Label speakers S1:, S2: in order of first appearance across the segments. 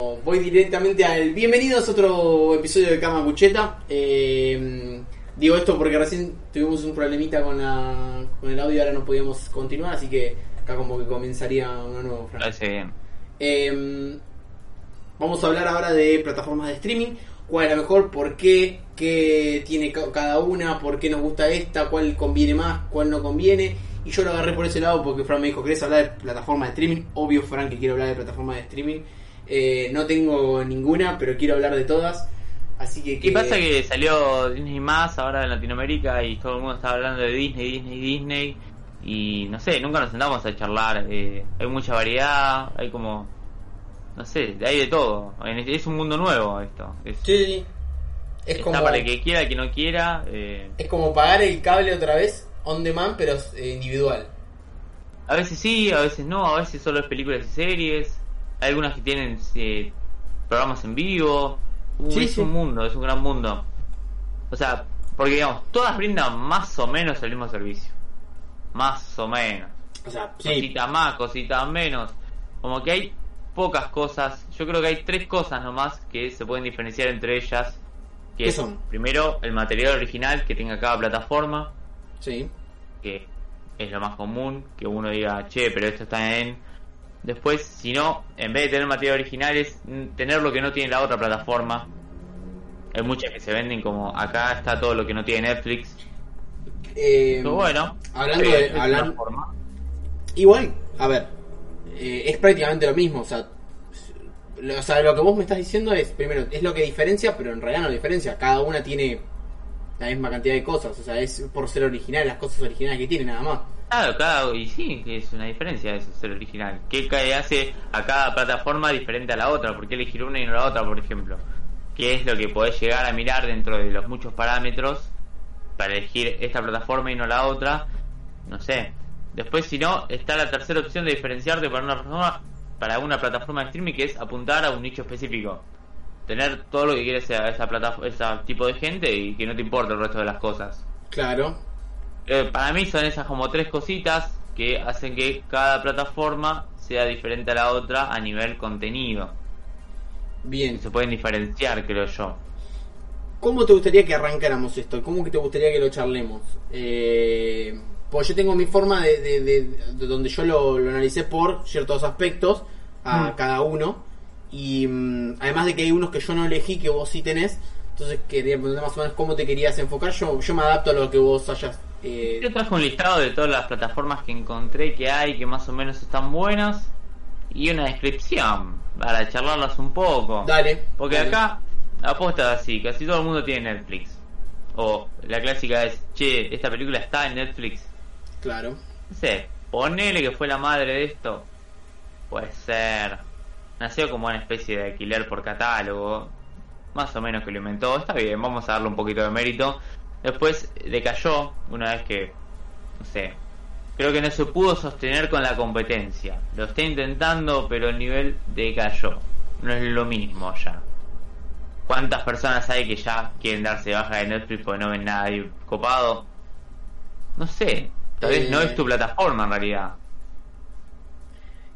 S1: Voy directamente al bienvenidos a otro episodio de Cama Cucheta. Eh, digo esto porque recién tuvimos un problemita con, la, con el audio y ahora no podíamos continuar, así que acá como que comenzaría una nueva frase.
S2: Bien.
S1: Eh, vamos a hablar ahora de plataformas de streaming. ¿Cuál es la mejor? ¿Por qué? ¿Qué tiene ca- cada una? ¿Por qué nos gusta esta? ¿Cuál conviene más? ¿Cuál no conviene? Y yo lo agarré por ese lado porque Fran me dijo, ¿querés hablar de plataforma de streaming? Obvio, Fran, que quiero hablar de plataforma de streaming. Eh, no tengo ninguna, pero quiero hablar de todas. Así que...
S2: ¿Qué pasa que salió Disney más ahora en Latinoamérica y todo el mundo está hablando de Disney, Disney, Disney? Y no sé, nunca nos sentamos a charlar. eh, hay mucha variedad, hay como. No sé, hay de todo. Es un mundo nuevo esto. Es,
S1: Sí, es
S2: está
S1: como,
S2: para el que quiera, el que no quiera. eh,
S1: es como pagar el cable otra vez, on demand, pero eh, individual.
S2: a veces sí, a veces no, a veces solo es películas y series. Hay algunas que tienen eh, programas en vivo.
S1: Sí,
S2: es
S1: sí.
S2: un mundo, es un gran mundo. O sea, porque digamos, todas brindan más o menos el mismo servicio. Más o menos.
S1: O sea, sí,
S2: Cositas más, cositas menos. Como que hay pocas cosas. Yo creo que hay tres cosas nomás que se pueden diferenciar entre ellas. Que
S1: ¿Qué
S2: es,
S1: son?
S2: primero, el material original que tenga cada plataforma
S1: sí.
S2: que es lo más común, que uno diga, che, pero esto está en... Después, si no, en vez de tener material original, es mm, tener lo que no tiene la otra plataforma. Hay muchas que se venden como, acá está todo lo que no tiene Netflix.
S1: Eh,
S2: Pero bueno,
S1: hablando de-
S2: es una
S1: hablan-
S2: forma.
S1: Igual, a ver, eh, es prácticamente lo mismo. O sea, lo, o sea, lo que vos me estás diciendo es, primero, es lo que diferencia, pero en realidad no diferencia. Cada una tiene la misma cantidad de cosas. O sea, es por ser original, las cosas originales que tiene, nada más.
S2: Claro, cada, y sí, es una diferencia eso, ser original. ¿Qué hace a cada plataforma diferente a la otra? ¿Por qué elegir una y no la otra, por ejemplo? ¿Qué es lo que podés llegar a mirar dentro de los muchos parámetros para elegir esta plataforma y no la otra? No sé. Después, si no, está la tercera opción de diferenciarte para una plataforma, para una plataforma de streaming que es apuntar a un nicho específico. Tener todo lo que quiere esa, esa, ese tipo de gente y que no te importe el resto de las cosas.
S1: Claro.
S2: Eh, para mí son esas como tres cositas que hacen que cada plataforma sea diferente a la otra a nivel contenido.
S1: Bien.
S2: Se pueden diferenciar, creo yo.
S1: ¿Cómo te gustaría que arrancáramos esto? ¿Cómo que te gustaría que lo charlemos? Eh, pues yo tengo mi forma de, de- de- de donde yo lo, lo analicé por ciertos aspectos a
S2: Mm.
S1: cada uno. Y mm, además de que hay unos que yo no elegí, que vos sí tenés. Entonces quería preguntar más o menos cómo te querías enfocar. Yo, yo me adapto a lo que vos hayas. Eh,
S2: Yo traje un listado de todas las plataformas que encontré que hay, que más o menos están buenas. Y una descripción para charlarlas un poco.
S1: dale.
S2: Porque
S1: dale.
S2: acá aposta así, casi todo el mundo tiene Netflix. O la clásica es, che, esta película está en Netflix.
S1: Claro.
S2: No sé, ponele que fue la madre de esto. Puede ser. Nació como una especie de alquiler por catálogo. Más o menos que lo inventó. Está bien, vamos a darle un poquito de mérito. Después decayó una vez que, no sé, creo que no se pudo sostener con la competencia. Lo está intentando, pero el nivel decayó. No es lo mismo ya. ¿Cuántas personas hay que ya quieren darse baja de Netflix porque no ven nada ahí copado? No sé. Tal vez
S1: Eh.
S2: no es tu plataforma en realidad.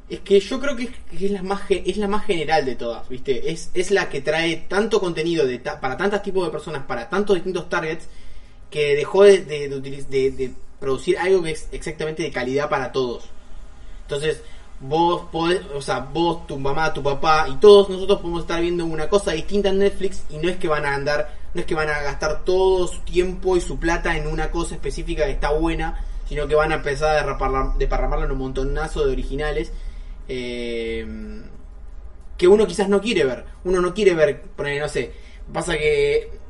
S1: Es que yo creo que es, la más es la más general de todas, ¿viste? Es, es la que trae tanto contenido de ta- para tantos tipos de personas, para tantos distintos targets, que dejó de, de, de producir algo que es exactamente de calidad para todos. Entonces, vos podés, o sea, vos, tu mamá, tu papá y todos nosotros podemos estar viendo una cosa distinta en Netflix y no es que van a andar, no es que van a gastar todo su tiempo y su plata en una cosa específica que está buena, sino que van a empezar a derraparla- deparramarla en un montonazo de originales eh, que uno quizás no quiere ver. Uno no quiere ver, poner, no sé, pasa que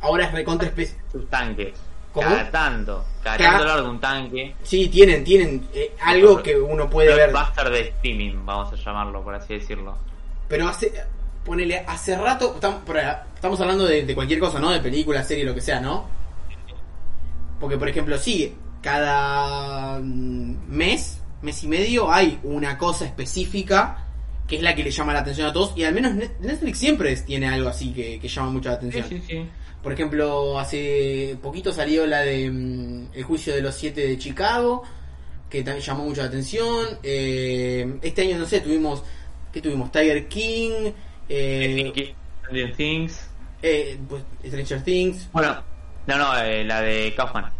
S1: ahora es recontra espe-
S2: Tus tanques.
S1: ¿Cómo?
S2: Cada tanto. Cada tanto un tanque.
S1: Sí, tienen, tienen eh, algo que uno puede ver.
S2: Blockbuster de streaming, vamos a llamarlo, por así decirlo.
S1: Pero hace, ponele, hace rato, estamos, estamos hablando de, de cualquier cosa, ¿no? De película, serie, lo que sea, ¿no? Porque, por ejemplo, sí, cada mm, mes, mes y medio, hay una cosa específica que es la que le llama la atención a todos. Y al menos Net- Netflix siempre tiene algo así que, que llama mucho la
S2: Sí,
S1: atención.
S2: sí, sí.
S1: Por ejemplo, hace poquito salió la de mm, El juicio de los siete de Chicago, que también llamó mucho la atención. Eh, este año, no sé, tuvimos, ¿qué tuvimos? Tiger King, eh,
S2: Stranger Things.
S1: eh, pues, Stranger Things.
S2: Bueno, no, no, eh, la de Kaufman.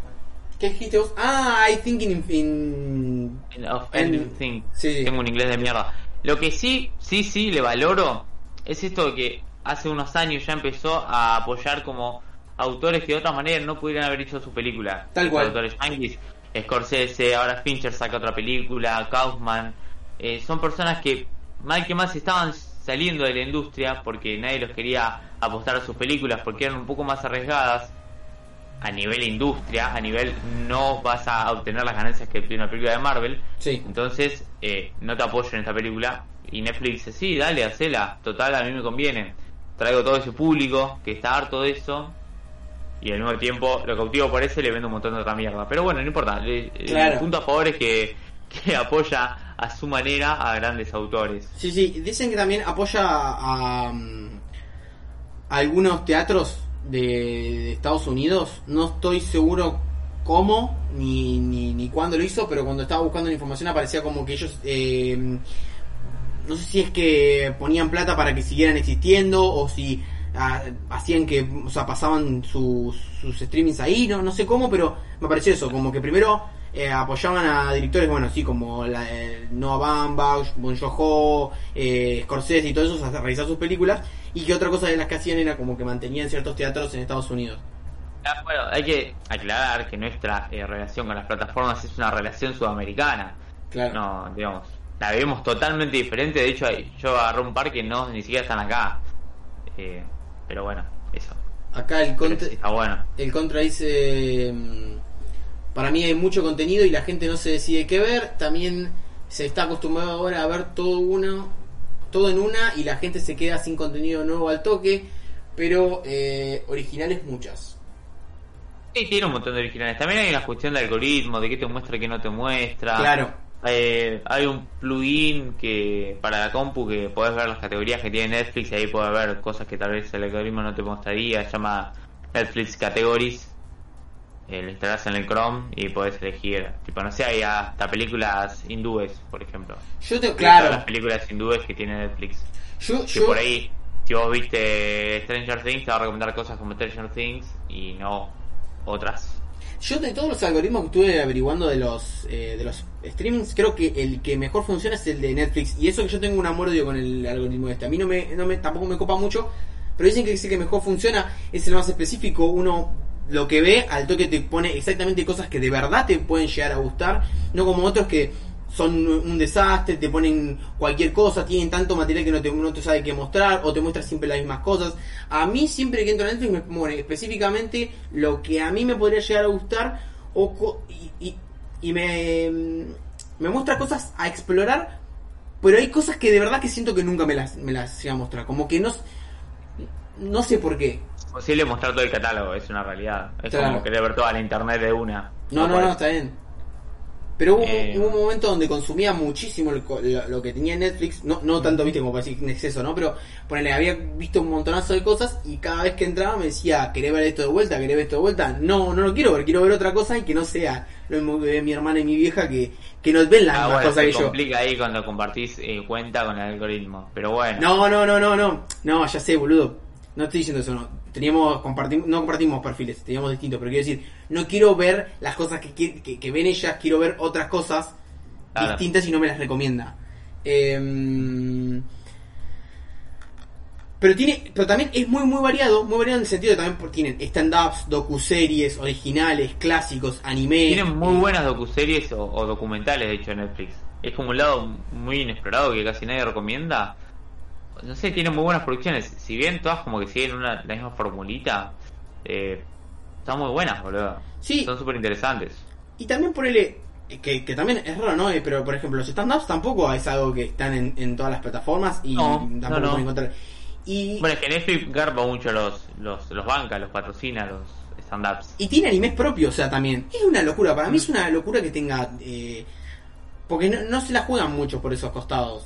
S1: ¿Qué dijiste vos? Ah, I think in... in-
S2: Of
S1: En-
S2: Ending Things.
S1: sí.
S2: Tengo un inglés de mierda. Lo que sí, sí, sí, le valoro es esto de que hace unos años ya empezó a apoyar como autores que de otra manera no pudieran haber hecho su película.
S1: Tal cual.
S2: Autores yankees, Scorsese, ahora Fincher saca otra película, Kaufman. Eh, son personas que mal que más estaban saliendo de la industria porque nadie los quería apostar a sus películas porque eran un poco más arriesgadas a nivel industria, a nivel no vas a obtener las ganancias que obtiene una película de Marvel.
S1: Sí.
S2: Entonces, eh, no te apoyo en esta película. Y Netflix dice, sí, dale, hacela. Total, a mí me conviene. Traigo todo ese público que está harto de eso. Y al mismo tiempo lo cautivo por eso y le vendo un montón de otra mierda. Pero bueno, no importa.
S1: Claro.
S2: El punto a favor es que, que apoya a su manera a grandes autores.
S1: Sí, sí, dicen que también apoya a, mm, a algunos teatros de, Estados Unidos. No estoy seguro cómo ni, ni, ni cuándo lo hizo, pero cuando estaba buscando la información aparecía como que ellos... eh, no sé si es que ponían plata para que siguieran existiendo o si ah, hacían que, o sea, pasaban sus, sus streamings ahí, no, no sé cómo, pero me pareció eso, como que primero eh, apoyaban a directores, bueno, así como la, eh, Noah Baumbach, Bon Joon-ho, eh, Scorsese y todo eso, a realizar sus películas, y que otra cosa de las que hacían era como que mantenían ciertos teatros en Estados Unidos.
S2: Ah, Bueno, hay que aclarar que nuestra eh, relación con las plataformas es una relación sudamericana.
S1: Claro.
S2: No, digamos, la vemos totalmente diferente. De hecho, yo agarré un par que no ni siquiera están acá. Eh, pero bueno, eso.
S1: Acá el contra,
S2: sí, está bueno.
S1: el contra dice, mm, para mí hay mucho contenido y la gente no se decide qué ver, también se está acostumbrado ahora a ver todo uno, todo en una y la gente se queda sin contenido nuevo al toque, pero eh, originales muchas.
S2: Sí, tiene un montón de originales. También hay una cuestión de algoritmo, de qué te muestra y qué no te muestra.
S1: Claro.
S2: Eh, hay un plugin que para la compu que podés ver las categorías que tiene Netflix y ahí podés ver cosas que tal vez el algoritmo no te mostraría. Se llama Netflix Categories. Eh, lo instalás en el Chrome y podés elegir, tipo, no sé, hay hasta películas hindúes, por ejemplo.
S1: Yo te,
S2: Todas
S1: claro,
S2: las películas hindúes que tiene Netflix.
S1: yo,
S2: Que
S1: yo,
S2: por ahí, si vos viste Stranger Things, te va a recomendar cosas como Stranger Things y no otras.
S1: yo de todos los algoritmos que estuve averiguando de los eh, de los streamings, creo que el que mejor funciona es el de Netflix. Y eso que yo tengo un amor odio con el algoritmo este. A mí no me, no me tampoco me copa mucho, pero dicen que ese que mejor funciona es el más específico. Uno lo que ve al toque te pone exactamente cosas que de verdad te pueden llegar a gustar, no como otros que son un desastre, te ponen cualquier cosa, tienen tanto material que no te, no te sabe qué mostrar, o te muestra siempre las mismas cosas. A mí siempre que entro a Netflix me pone específicamente lo que a mí me podría llegar a gustar, o y, y me, me muestra cosas a explorar, pero hay cosas que de verdad que siento que nunca me las, me las llega a mostrar, como que no, no sé por qué.
S2: posible mostrar todo el catálogo, es una realidad. Es
S1: Claro.
S2: como querer ver toda la internet de una.
S1: No, no, no, está bien. Pero hubo,
S2: Eh.
S1: hubo un momento donde consumía muchísimo el lo, lo que tenía Netflix, no, no tanto, viste, como para decir en exceso, ¿no? Pero ponele, había visto un montonazo de cosas y cada vez que entraba me decía, ¿querés ver esto de vuelta? ¿Querés ver esto de vuelta? No, no lo quiero ver, quiero ver otra cosa y que no sea lo mismo que ve mi hermana y mi vieja que, que no ven las
S2: Ah,
S1: mismas
S2: bueno,
S1: cosas que yo.
S2: complica ahí cuando compartís eh, cuenta con el algoritmo. Pero bueno,
S1: No, no, no, no, no. No, ya sé, boludo. No estoy diciendo eso, no. Teníamos, compartimos, no compartimos perfiles, teníamos distintos, pero quiero decir, no quiero ver las cosas que, que, que ven ellas, quiero ver otras cosas distintas y no me las recomienda. Em, pero tiene, pero también es muy muy variado, muy variado en el sentido de también por- tienen stand-ups, docuseries, originales, clásicos, anime.
S2: tienen muy buenas docuseries o, o documentales, de hecho, en Netflix. Es como un lado muy inexplorado que casi nadie recomienda. No sé, tienen muy buenas producciones. Si bien todas como que siguen una, la misma formulita, eh, están muy buenas, boludo.
S1: Sí.
S2: Son súper interesantes.
S1: Y también ponele, Que, que también es raro, ¿no? Eh, Pero, por ejemplo, los stand-ups tampoco es algo que están en, en todas las plataformas y
S2: No,
S1: tampoco
S2: no, no.
S1: pueden encontrar. Y,
S2: Bueno, es que Netflix garpa mucho los, los, los banca, los patrocina, los stand-ups.
S1: y tiene animes propios, o sea, también. Es una locura, para mí es una locura que tenga... eh, porque no, no se la juegan mucho por esos costados.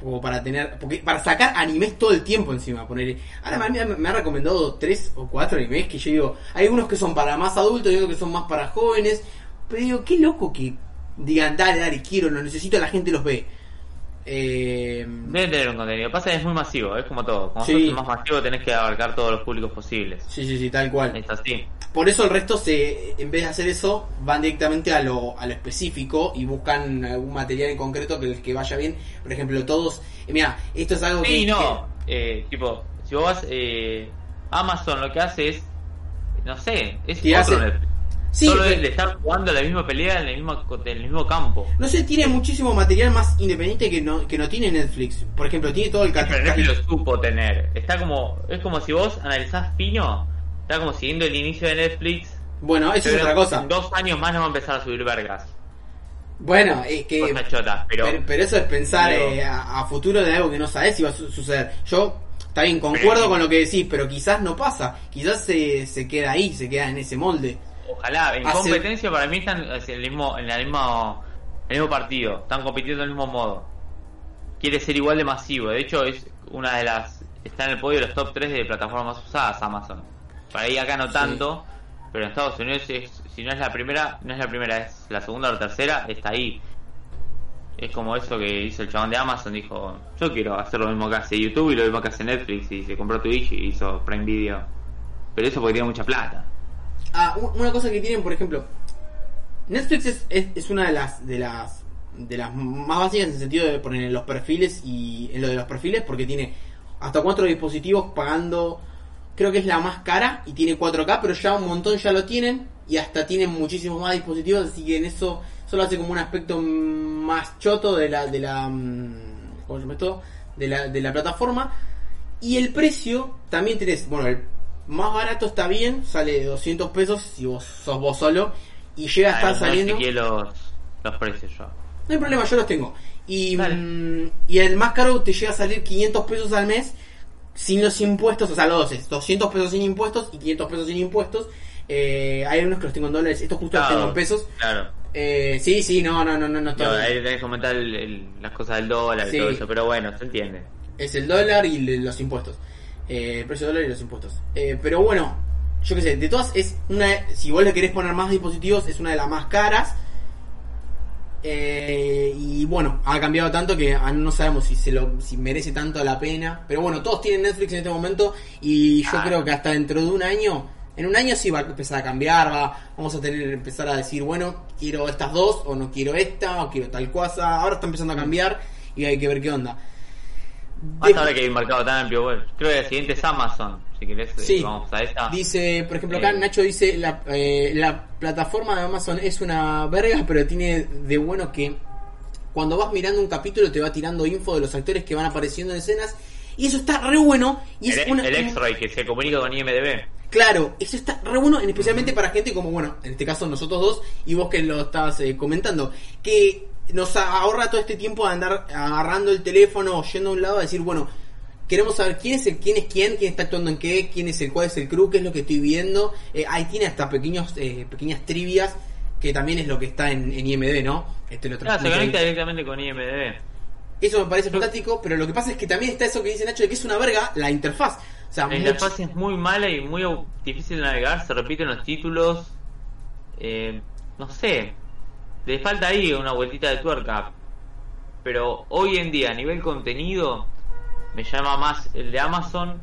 S1: Como para tener... Porque para sacar animes todo el tiempo encima. Poner, ahora me, me- ha recomendado tres o cuatro animes que yo digo... Hay unos que son para más adultos y otros que son más para jóvenes. Pero digo, qué loco que digan, dale, dale, quiero, lo necesito, la gente los ve. Eh,
S2: Debe tener un contenido. Pasa que es muy masivo, es como todo. Como
S1: Sí.
S2: sos más masivo tenés que abarcar todos los públicos posibles.
S1: sí, sí, sí, tal cual.
S2: Es así.
S1: Por eso el resto, se en vez de hacer eso, van directamente a lo, a lo específico y buscan algún material en concreto que les que vaya bien. Por ejemplo, todos... eh, mira, esto es algo
S2: Sí,
S1: que...
S2: no. Eh, tipo, si vos vas... Eh, Amazon lo que hace es... No sé, es otro
S1: hace-
S2: Netflix.
S1: Sí,
S2: Solo es de estar jugando la misma pelea en el mismo, en el mismo campo.
S1: No sé, tiene muchísimo material más independiente que no, que no tiene Netflix. Por ejemplo, tiene todo el
S2: Pero
S1: catálogo.
S2: Netflix lo supo tener. Está como... Es como si vos analizás fino. Está como siguiendo el inicio de Netflix.
S1: Bueno, eso es otra cosa.
S2: En dos años más no va a empezar a subir vergas.
S1: Bueno, es que...
S2: Cosas chotas, pero...
S1: Pero, pero eso es pensar eh, a, a futuro de algo que no sabes si va a su- suceder. Yo, está bien, concuerdo con lo que decís, pero quizás no pasa. Quizás se, se queda ahí, se queda en ese molde.
S2: Ojalá, en
S1: Hace-
S2: competencia para mí están en el mismo, en el mismo, en el mismo partido, están compitiendo del mismo modo. Quiere ser igual de masivo, de hecho es una de las, está en el podio de los top 3 de plataformas más usadas Amazon. Para ahí acá no
S1: Sí.
S2: tanto, pero en Estados Unidos es- si no es la primera, no es la primera, es la segunda o la tercera, está ahí. Es como eso que hizo el chabón de Amazon, dijo, yo quiero hacer lo mismo que hace YouTube y lo mismo que hace Netflix y se compró Twitch y hizo Prime Video. Pero eso porque tiene mucha plata.
S1: Ah, una cosa que tienen, por ejemplo, Netflix es, es, es una de las de las de las más básicas en el sentido de poner en los perfiles y en lo de los perfiles porque tiene hasta cuatro dispositivos pagando creo que es la más cara y tiene 4K pero ya un montón ya lo tienen y hasta tienen muchísimos más dispositivos así que en eso solo hace como un aspecto más choto de la de la mm, ¿cómo se llama esto? de la de la plataforma y el precio también tenés, bueno, el más barato está bien, sale de 200 pesos si vos sos vos solo y llega a estar
S2: Ah, no
S1: saliendo.
S2: chequeé los, los precios yo.
S1: No hay problema, yo los tengo. Y,
S2: Dale.
S1: mm, y el más caro te llega a salir 500 pesos al mes sin los impuestos, o sea, los dos es 200 pesos sin impuestos y 500 pesos sin impuestos. Eh, hay unos que los tengo en dólares, estos justo los tengo en pesos.
S2: Claro.
S1: Eh, sí, sí, no, no, no, no, no,
S2: Claro, ahí tenés que comentar el- el- las cosas del dólar y
S1: Sí.
S2: todo eso, pero bueno, se entiende.
S1: Es el dólar y le- los impuestos. Eh, el precio del dólar y los impuestos. Eh, pero bueno, yo qué sé, de todas es una... Si vos le querés poner más dispositivos, es una de las más caras. Eh, y bueno, ha cambiado tanto que no sabemos si se lo si merece tanto la pena. Pero bueno, todos tienen Netflix en este momento y yo
S2: Ah.
S1: creo que hasta dentro de un año, en un año sí va a empezar a cambiar, va, vamos a tener empezar a decir, bueno, quiero estas dos o no quiero esta o quiero tal cosa. Ahora está empezando a cambiar y hay que ver qué onda.
S2: Más ahora que hay un mercado tan amplio, bueno, creo que la siguiente es Amazon, si querés, eh,
S1: Sí.
S2: vamos a esa.
S1: Dice, por ejemplo, acá
S2: Eh.
S1: Nacho dice, la, eh, la plataforma de Amazon es una verga, pero tiene de bueno que cuando vas mirando un capítulo te va tirando info de los actores que van apareciendo en escenas. Y eso está re bueno. Y es
S2: el,
S1: una,
S2: el X-Ray que se comunica con IMDB.
S1: Claro, eso está re bueno, en- especialmente para gente como, bueno, en este caso nosotros dos y vos que lo estabas eh, comentando, que nos ahorra todo este tiempo de andar agarrando el teléfono o yendo a un lado a decir, bueno, queremos saber quién es el, quién es quién, quién está actuando en qué, quién es el, cuál es el crew, qué es lo que estoy viendo. Eh, ahí tiene hasta pequeños, eh, pequeñas trivias que también es lo que está en, en IMD, ¿no? Este lo
S2: Claro, se conecta directamente con IMDB.
S1: Eso me parece fantástico, pero lo que pasa es que también está eso que dice Nacho de que es una verga la interfaz. O sea,
S2: La interfaz es muy mala y muy difícil de navegar, se repiten los títulos. Eh, no sé, le falta ahí una vueltita de tuerca. Pero hoy en día, a nivel contenido, me llama más el de Amazon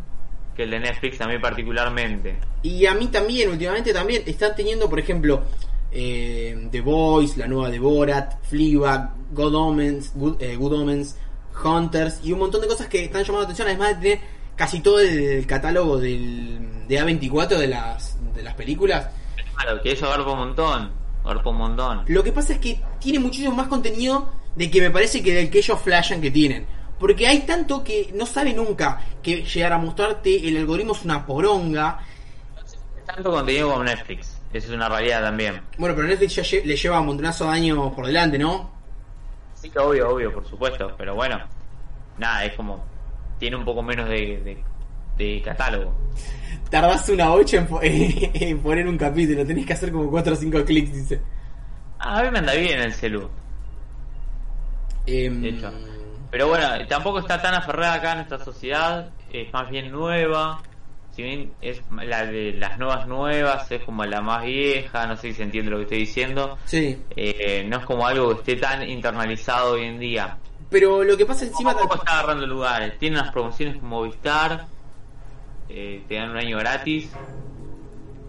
S2: que el de Netflix a mí particularmente.
S1: Y a mí también, últimamente también, están teniendo, por ejemplo, eh, The Voice, la nueva de Borat, Fleabag, Good Omens, Good, eh, Good Omens, Hunters y un montón de cosas que están llamando la atención, además de tener casi todo el catálogo del, de A24 de las, de las películas.
S2: Claro, que eso agarpa un montón, agarpa un montón.
S1: Lo que pasa es que tiene muchísimo más contenido de que me parece que del que ellos flashan que tienen. Porque hay tanto que no sabe nunca que llegar a mostrarte el algoritmo es una poronga.
S2: Tanto contenido como Netflix. Eso es una realidad también.
S1: Bueno, pero Netflix ya lle- le lleva un montonazo de años por delante, ¿no?
S2: Sí que obvio, obvio, por supuesto. Pero bueno, nada, es como... Tiene un poco menos de, de, de catálogo.
S1: Tardás una 8 en, po- en poner un capítulo, tenés que hacer como 4 o 5 clics, dice.
S2: Ah, a mí me anda bien el celu.
S1: Em,
S2: De hecho. Pero bueno, tampoco está tan aferrada acá en nuestra sociedad, es más bien nueva. Si bien es la de las nuevas nuevas, es como la más vieja, no sé si se entiende lo que estoy diciendo.
S1: Sí,
S2: Eh, no es como algo que esté tan internalizado hoy en día.
S1: pero lo que pasa encima...
S2: Tampoco está agarrando lugares. Tiene unas promociones como Movistar, eh, te dan un año gratis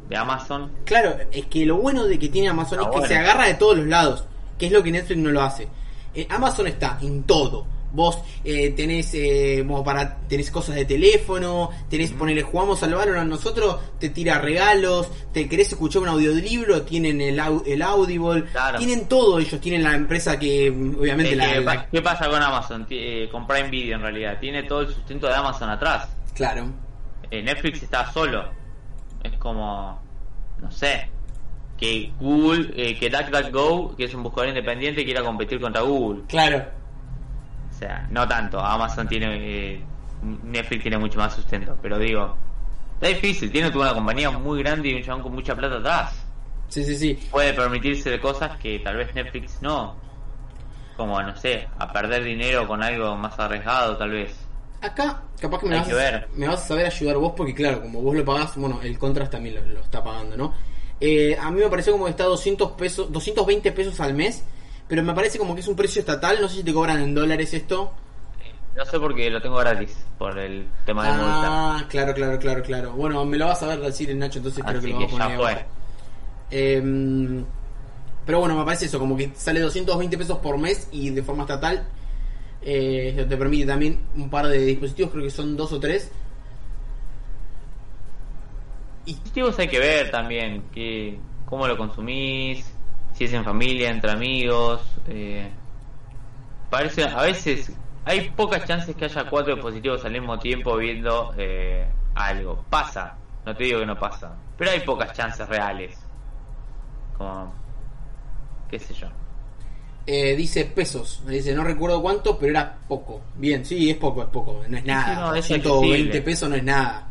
S2: de Amazon.
S1: Claro, es que lo bueno de que tiene Amazon
S2: Ah,
S1: es que
S2: bueno.
S1: se agarra de todos los lados, que es lo que Netflix no lo hace. Eh, Amazon está en todo. Vos eh, tenés eh, como para tenés cosas de teléfono, tenés ponerle jugamos al Valorant nosotros, te tira regalos, te querés escuchar un audiolibro, tienen el, au- el Audible,
S2: Claro.
S1: tienen todo ellos, tienen la empresa que mm, obviamente
S2: Eh,
S1: la,
S2: ¿qué,
S1: la-
S2: pa- qué pasa con Amazon? Eh, con Prime Video en realidad. Tiene todo el sustento de Amazon atrás.
S1: claro.
S2: Eh, Netflix está solo. Es como, no sé, que Google, eh, que DuckDuckGo, que es un buscador independiente, quiera competir contra Google.
S1: Claro.
S2: O sea, no tanto. Amazon tiene, eh, Netflix tiene mucho más sustento. Pero digo, está difícil. Tiene una compañía muy grande y un chabón con mucha plata atrás.
S1: Sí, sí, sí.
S2: Puede permitirse de cosas que tal vez Netflix no. Como, no sé, a perder dinero con algo más arriesgado, tal vez.
S1: Acá, capaz que me
S2: Hay
S1: vas,
S2: que
S1: a,
S2: ver.
S1: me vas a saber ayudar vos, porque claro, como vos lo pagás, bueno, el Contras también lo, lo está pagando, ¿no? Eh, a mí me pareció como que está 200 pesos, 220 pesos al mes, pero me parece como que es un precio estatal, no sé si te cobran en dólares esto.
S2: No sé porque lo tengo gratis, por el tema de.
S1: Ah, claro, claro, claro, claro. Bueno, me lo vas a ver decir en Nacho, entonces creo que lo
S2: que
S1: a poner. Em, pero bueno, me parece eso, como que sale 220 pesos por mes y de forma estatal. Eh, te permite también un par de dispositivos, creo que son dos o tres.
S2: Dispositivos hay que ver también, que, cómo lo consumís, si es en familia, entre amigos. Eh, parece, a veces hay pocas chances que haya cuatro dispositivos al mismo tiempo viendo eh, algo. Pasa, no te digo que no pasa, pero hay pocas chances reales. Como, qué sé yo.
S1: Eh, dice pesos, dice, no recuerdo cuánto, pero era poco. Bien, sí, es poco, es poco, no es nada.
S2: no, es
S1: 120
S2: accesible.
S1: pesos no es nada.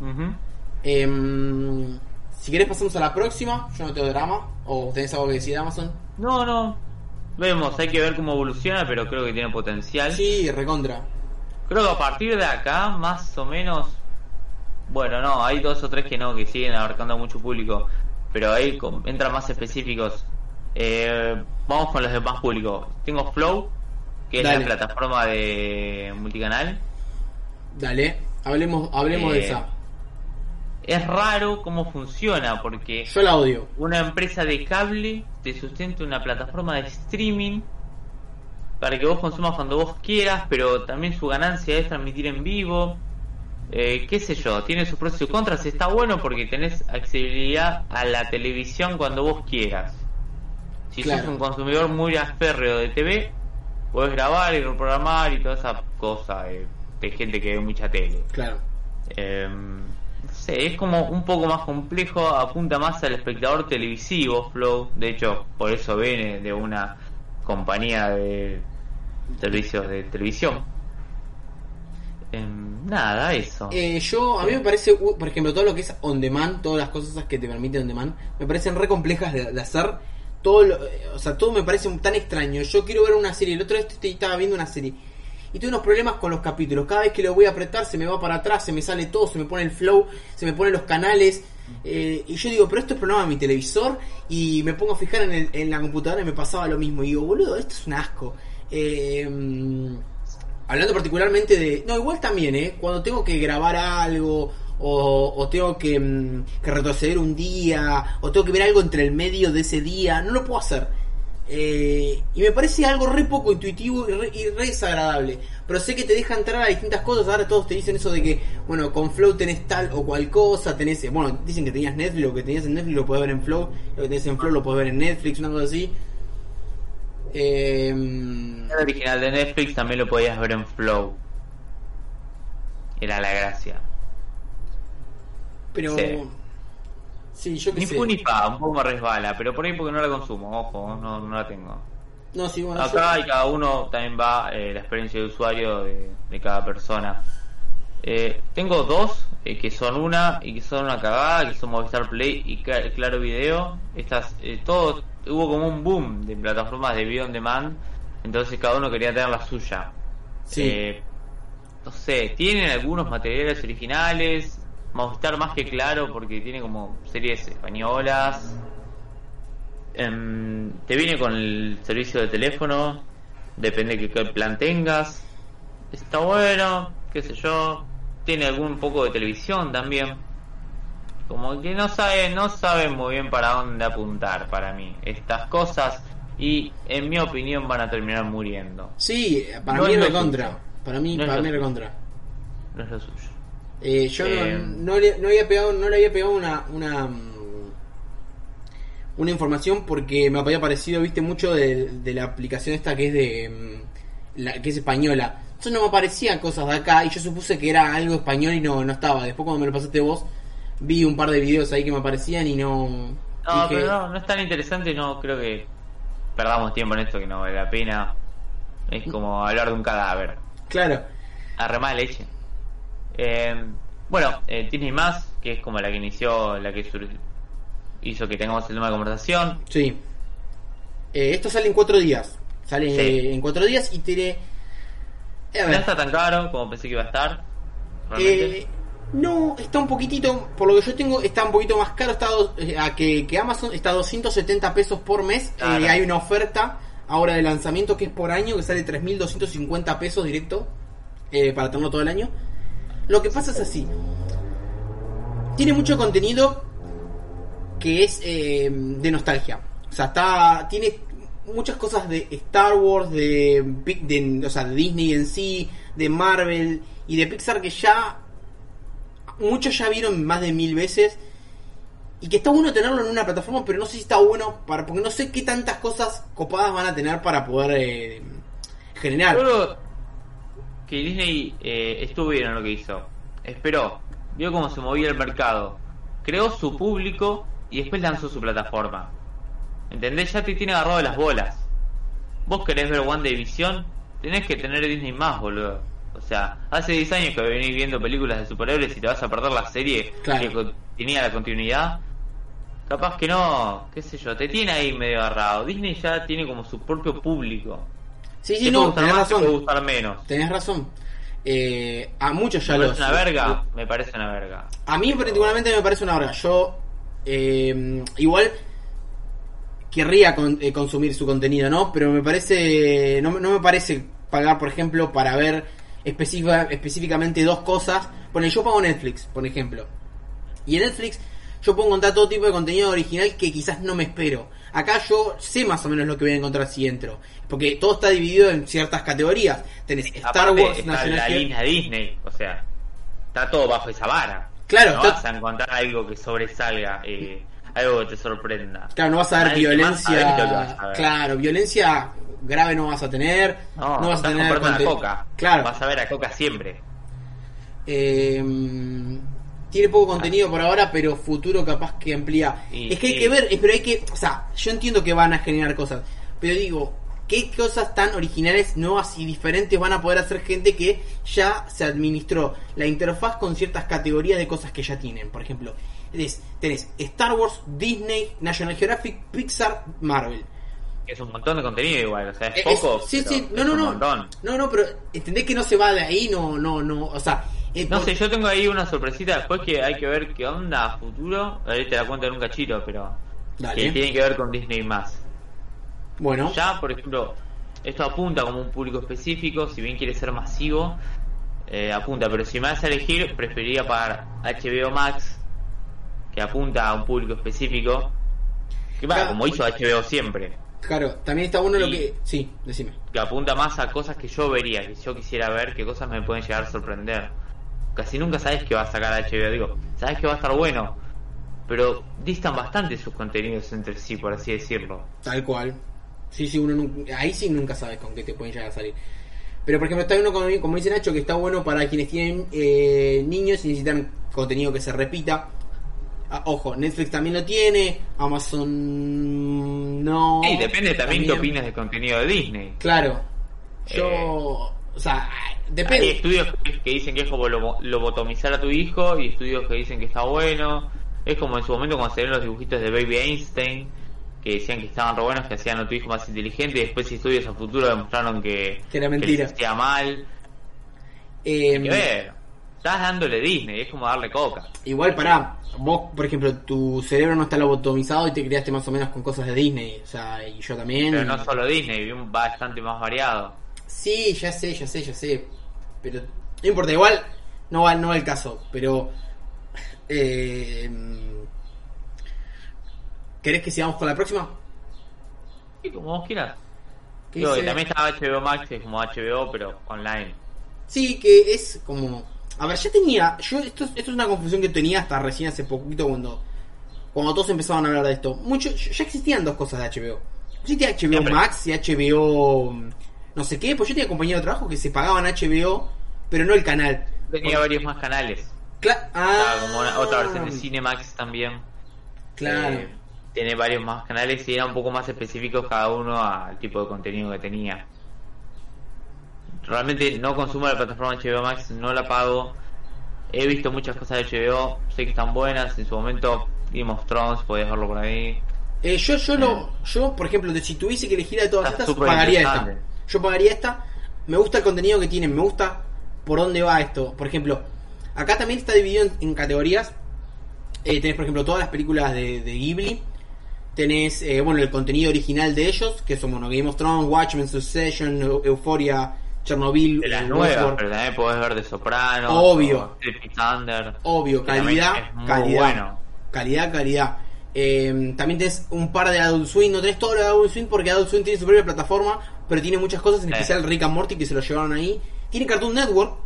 S2: Ujú.
S1: Em, si querés pasamos a la próxima, yo no tengo drama, o tenés algo que decir de Amazon.
S2: No, no. Vemos, hay que ver cómo evoluciona, pero creo que tiene potencial.
S1: Sí, recontra.
S2: Creo que a partir de acá, más o menos. Bueno, no, hay dos o tres que no, que siguen abarcando a mucho público. Pero ahí entran más específicos. Eh, vamos con los de más público. Tengo Flow, que es
S1: Dale.
S2: la plataforma de multicanal.
S1: Dale, hablemos, hablemos de
S2: Eh,
S1: esa.
S2: Es raro cómo funciona, porque
S1: Yo la odio.
S2: una empresa de cable te sustenta una plataforma de streaming para que vos consumas cuando vos quieras, pero también su ganancia es transmitir en vivo. Eh, qué sé yo, tiene sus pros y sus contras. Está bueno porque tenés accesibilidad a la televisión cuando vos quieras. Si
S1: Claro.
S2: sos un consumidor muy aférreo de TV, podés grabar y reprogramar y toda esa cosa eh, de gente que ve mucha tele.
S1: Claro.
S2: Eh, no sé, es como un poco más complejo, apunta más al espectador televisivo, Flow. De hecho, por eso viene de una compañía de servicios de televisión. Em, nada, eso.
S1: Eh, yo, a mí me parece, por ejemplo, todo lo que es on demand, todas las cosas que te permiten on demand, me parecen re complejas de, de hacer. Todo lo- o sea, todo me parece tan extraño. Yo quiero ver una serie, el otro día estaba viendo una serie y tuve unos problemas con los capítulos. Cada vez que lo voy a apretar se me va para atrás, se me sale todo, se me pone el flow, se me ponen los canales. eh, y yo digo, pero esto es programa de mi televisor y me pongo a fijar en, el- en la computadora y me pasaba lo mismo. Y digo, boludo, esto es un asco. Eh, mm, Hablando particularmente de... No, igual también, ¿eh? Cuando tengo que grabar algo o, tengo que, mm, que retroceder un día o tengo que ver algo entre el medio de ese día, no lo puedo hacer. Eh, y me parece algo re poco intuitivo y re, y re desagradable. Pero sé que te deja entrar a distintas cosas. Ahora todos te dicen eso de que, bueno, con Flow tenés tal o cual cosa. Tenés, eh, bueno, dicen que tenías Netflix, lo que tenías en Netflix lo puedes ver en Flow. Lo que tenés en Flow lo puedes ver en Netflix, una cosa así. Eh,
S2: El original de Netflix también lo podías ver en Flow. Era la gracia.
S1: Pero.
S2: Sí.
S1: Sí, yo que
S2: Ni
S1: sé.
S2: fu ni fa, un poco me resbala, pero por ahí porque no la consumo, ojo, no, no la tengo.
S1: No, sí, bueno,
S2: Acá
S1: yo-
S2: y cada uno también va eh, la experiencia de usuario de, de cada persona. Eh, tengo dos eh, que son una y que son una cagada, que son Movistar Play y Cla- Claro Video. Estas, eh, todo hubo como un boom de plataformas de video on demand, entonces cada uno quería tener la suya.
S1: Sí.
S2: Eh, no sé, tienen algunos materiales originales, Movistar más que claro porque tiene como series españolas. Em, te viene con el servicio de teléfono, depende de qué plan tengas. Está bueno, qué sé yo. Tiene algún poco de televisión también. Como que no saben, no saben muy bien para dónde apuntar para mí estas cosas y en mi opinión van a terminar muriendo.
S1: Sí, para
S2: No
S1: mí recontra. Para mí,
S2: No
S1: para mí recontra.
S2: No es lo suyo.
S1: Eh, yo no-
S2: Eh,
S1: no, le, no había pegado, no le había pegado una, una, mm, una información porque me había parecido, viste, mucho de, de la aplicación esta que es de mm, la, que es española. Entonces no me aparecían cosas de acá y yo supuse que era algo español y no, no estaba. Después cuando me lo pasaste vos, vi un par de videos ahí que me aparecían y no.
S2: No,
S1: dije,
S2: pero no, no es tan interesante, no creo que perdamos tiempo en esto que no vale la pena. Es como hablar de un cadáver.
S1: Claro,
S2: Arremá leche. Eh, bueno, eh, Disney más, que es como la que inició, la que hizo que tengamos el tema de conversación.
S1: sí. Eh, esto sale en cuatro días. Sale
S2: Sí.
S1: en cuatro días y tiene. A
S2: No está tan caro como pensé que iba a estar.
S1: Eh, no, está un poquitito, por lo que yo tengo, está un poquito más caro está a eh, que, que Amazon, está a 270 pesos por mes.
S2: Claro.
S1: Eh, hay una oferta ahora de lanzamiento que es por año, que sale 3.250 pesos directo eh, para tenerlo todo el año. Lo que pasa es así, tiene mucho contenido que es eh, de nostalgia. O sea, está, tiene muchas cosas de Star Wars, de, de, o sea, de Disney en sí, de Marvel y de Pixar que ya muchos ya vieron más de mil veces y que está bueno tenerlo en una plataforma, pero no sé si está bueno para porque no sé qué tantas cosas copadas van a tener para poder eh, generar.
S2: Que Disney eh, estuvo bien en lo que hizo. Esperó, vio cómo se movía el mercado, creó su público y después lanzó su plataforma. ¿Entendés? Ya te tiene agarrado de las bolas. Vos querés ver One Division, tenés que tener Disney más, boludo. O sea, hace 10 años que venís viendo películas de superhéroes y te vas a perder la serie
S1: Claro.
S2: que tenía la continuidad. Capaz que no, qué sé yo, te tiene ahí medio agarrado. Disney ya tiene como su propio público.
S1: Sí, sí, no, tenés
S2: más, te puede
S1: razón.
S2: gustar menos.
S1: Tenés razón. Eh, a muchos ya
S2: ¿Me
S1: los.
S2: parece una verga? Me parece una verga.
S1: A mí particularmente me parece una verga. Yo eh, igual querría con- eh, consumir su contenido, ¿no? Pero me parece no, me- no me parece pagar, por ejemplo, para ver específica- específicamente dos cosas. Bueno, yo pago Netflix, por ejemplo. Y en Netflix yo puedo encontrar todo tipo de contenido original que quizás no me espero. Acá yo sé más o menos lo que voy a encontrar si entro. Porque todo está dividido en ciertas categorías. Tenés Star
S2: Aparte,
S1: Wars,
S2: está
S1: National
S2: la línea Disney, o sea, está todo bajo esa vara.
S1: Claro,
S2: no
S1: está-
S2: vas a encontrar algo que sobresalga, eh, algo que te sorprenda.
S1: Claro, no vas a ver violencia.
S2: a ver.
S1: Claro, violencia grave no vas a tener.
S2: No,
S1: No, vas a
S2: estás
S1: tener.
S2: una coca.
S1: Claro.
S2: Vas a ver a coca siempre.
S1: Eh, tiene poco contenido por ahora, pero futuro capaz que amplía.
S2: Y-
S1: es que hay
S2: y-
S1: que ver, eh, pero hay que. O sea, yo entiendo que van a generar cosas. Pero digo, ¿qué cosas tan originales, nuevas y diferentes van a poder hacer gente que ya se administró la interfaz con ciertas categorías de cosas que ya tienen? Por ejemplo, tenés, tenés Star Wars, Disney, National Geographic, Pixar, Marvel.
S2: Es un montón de contenido igual, o sea, es,
S1: Es-
S2: poco.
S1: sí, sí, no, no,
S2: un
S1: no.
S2: montón.
S1: No, no, pero entendés que no se va de ahí, no, no, no. O sea, eh,
S2: No
S1: por-
S2: sé, yo tengo ahí una sorpresita después que hay que ver qué onda a futuro. Ahí te la cuento en un cachito, pero
S1: Dale.
S2: que tiene que ver con Disney más.
S1: Bueno,
S2: Ya, por ejemplo, esto apunta como un público específico, si bien quiere ser masivo, eh, apunta, pero si me vas a elegir, preferiría pagar HBO Max, que apunta a un público específico, que va,
S1: Claro.
S2: como hizo HBO siempre,
S1: claro, también está bueno lo que. Sí, decime.
S2: que apunta más a cosas que yo vería, que yo quisiera ver, qué cosas me pueden llegar a sorprender. Casi nunca sabes que va a sacar HBO, digo, sabes que va a estar bueno, pero distan bastante sus contenidos entre sí, por así decirlo.
S1: Tal cual. Sí, sí, uno nunca- ahí sí nunca sabes con qué te pueden llegar a salir. Pero por ejemplo, está uno como, como dice Nacho, que está bueno para quienes tienen eh, niños y necesitan contenido que se repita. Ah, ojo, Netflix también lo tiene, Amazon no.
S2: Y depende también, qué opinas del contenido de Disney.
S1: Claro. Yo,
S2: Eh,
S1: o sea,
S2: Hay
S1: depende.
S2: estudios que dicen que es como lobo- lobotomizar a tu hijo y estudios que dicen que está bueno. Es como en su momento cuando salieron los dibujitos de Baby Einstein, que decían que estaban re buenos, que hacían a tu hijo más inteligente y después estudios a futuro demostraron que,
S1: Que era mentira.
S2: hacía mal.
S1: Eh,
S2: Hay que ver. Estás dándole Disney, es como darle coca.
S1: igual para vos, por ejemplo, tu cerebro no está lobotomizado y te criaste más o menos con cosas de Disney, o sea, y yo también.
S2: Pero no solo Disney, vi un bastante más variado.
S1: Sí, ya sé, ya sé, ya sé. Pero no importa, igual no va, no va el caso. Pero. Eh, ¿Querés que sigamos con la próxima?
S2: Y como vos quieras.
S1: ¿Qué
S2: Digo, y
S1: dice?
S2: también estaba HBO Max, que es como HBO, pero online.
S1: Sí, que es como. A ver, ya tenía. Yo, esto, esto es una confusión que tenía hasta recién hace poquito cuando. Cuando todos empezaban a hablar de esto. Mucho, ya existían dos cosas de HBO. Existía HBO
S2: Siempre.
S1: Max y HBO. No sé qué, pues yo tenía compañero de trabajo que se pagaban HBO, pero no el canal.
S2: Tenía varios más canales.
S1: Cla- ah,
S2: como una- otra versión de Cinemax también.
S1: Claro.
S2: Eh, tiene varios más canales y era un poco más específicos cada uno al tipo de contenido que tenía. Realmente no consumo la plataforma HBO Max, no la pago. He visto muchas cosas de HBO, sé que están buenas. En su momento, Game of Thrones, podías verlo por ahí.
S1: Eh, yo, yo lo, yo, por ejemplo, si tuviese que elegir de todas
S2: Está
S1: estas, pagaría esta. Yo pagaría esta. Me gusta el contenido que tienen, me gusta por dónde va esto. Por ejemplo, acá también está dividido en, en categorías. Eh, tenés, por ejemplo, todas las películas de, de Ghibli. Tenés, eh, bueno, el contenido original de ellos, que son, bueno, Game of Thrones, Watchmen, Succession, Eu- Euphoria, Chernobyl,
S2: De las nuevas,
S1: Westworld.
S2: pero también podés ver de Sopranos.
S1: Obvio.
S2: Thunder,
S1: Obvio, calidad, calidad.
S2: bueno.
S1: Calidad, calidad. Eh, también tenés un par de Adult Swim, no tenés todo lo de Adult Swim porque Adult Swim tiene su propia plataforma, pero tiene muchas cosas, en especial Rick and Morty que se lo llevaron ahí. Tiene Cartoon Network,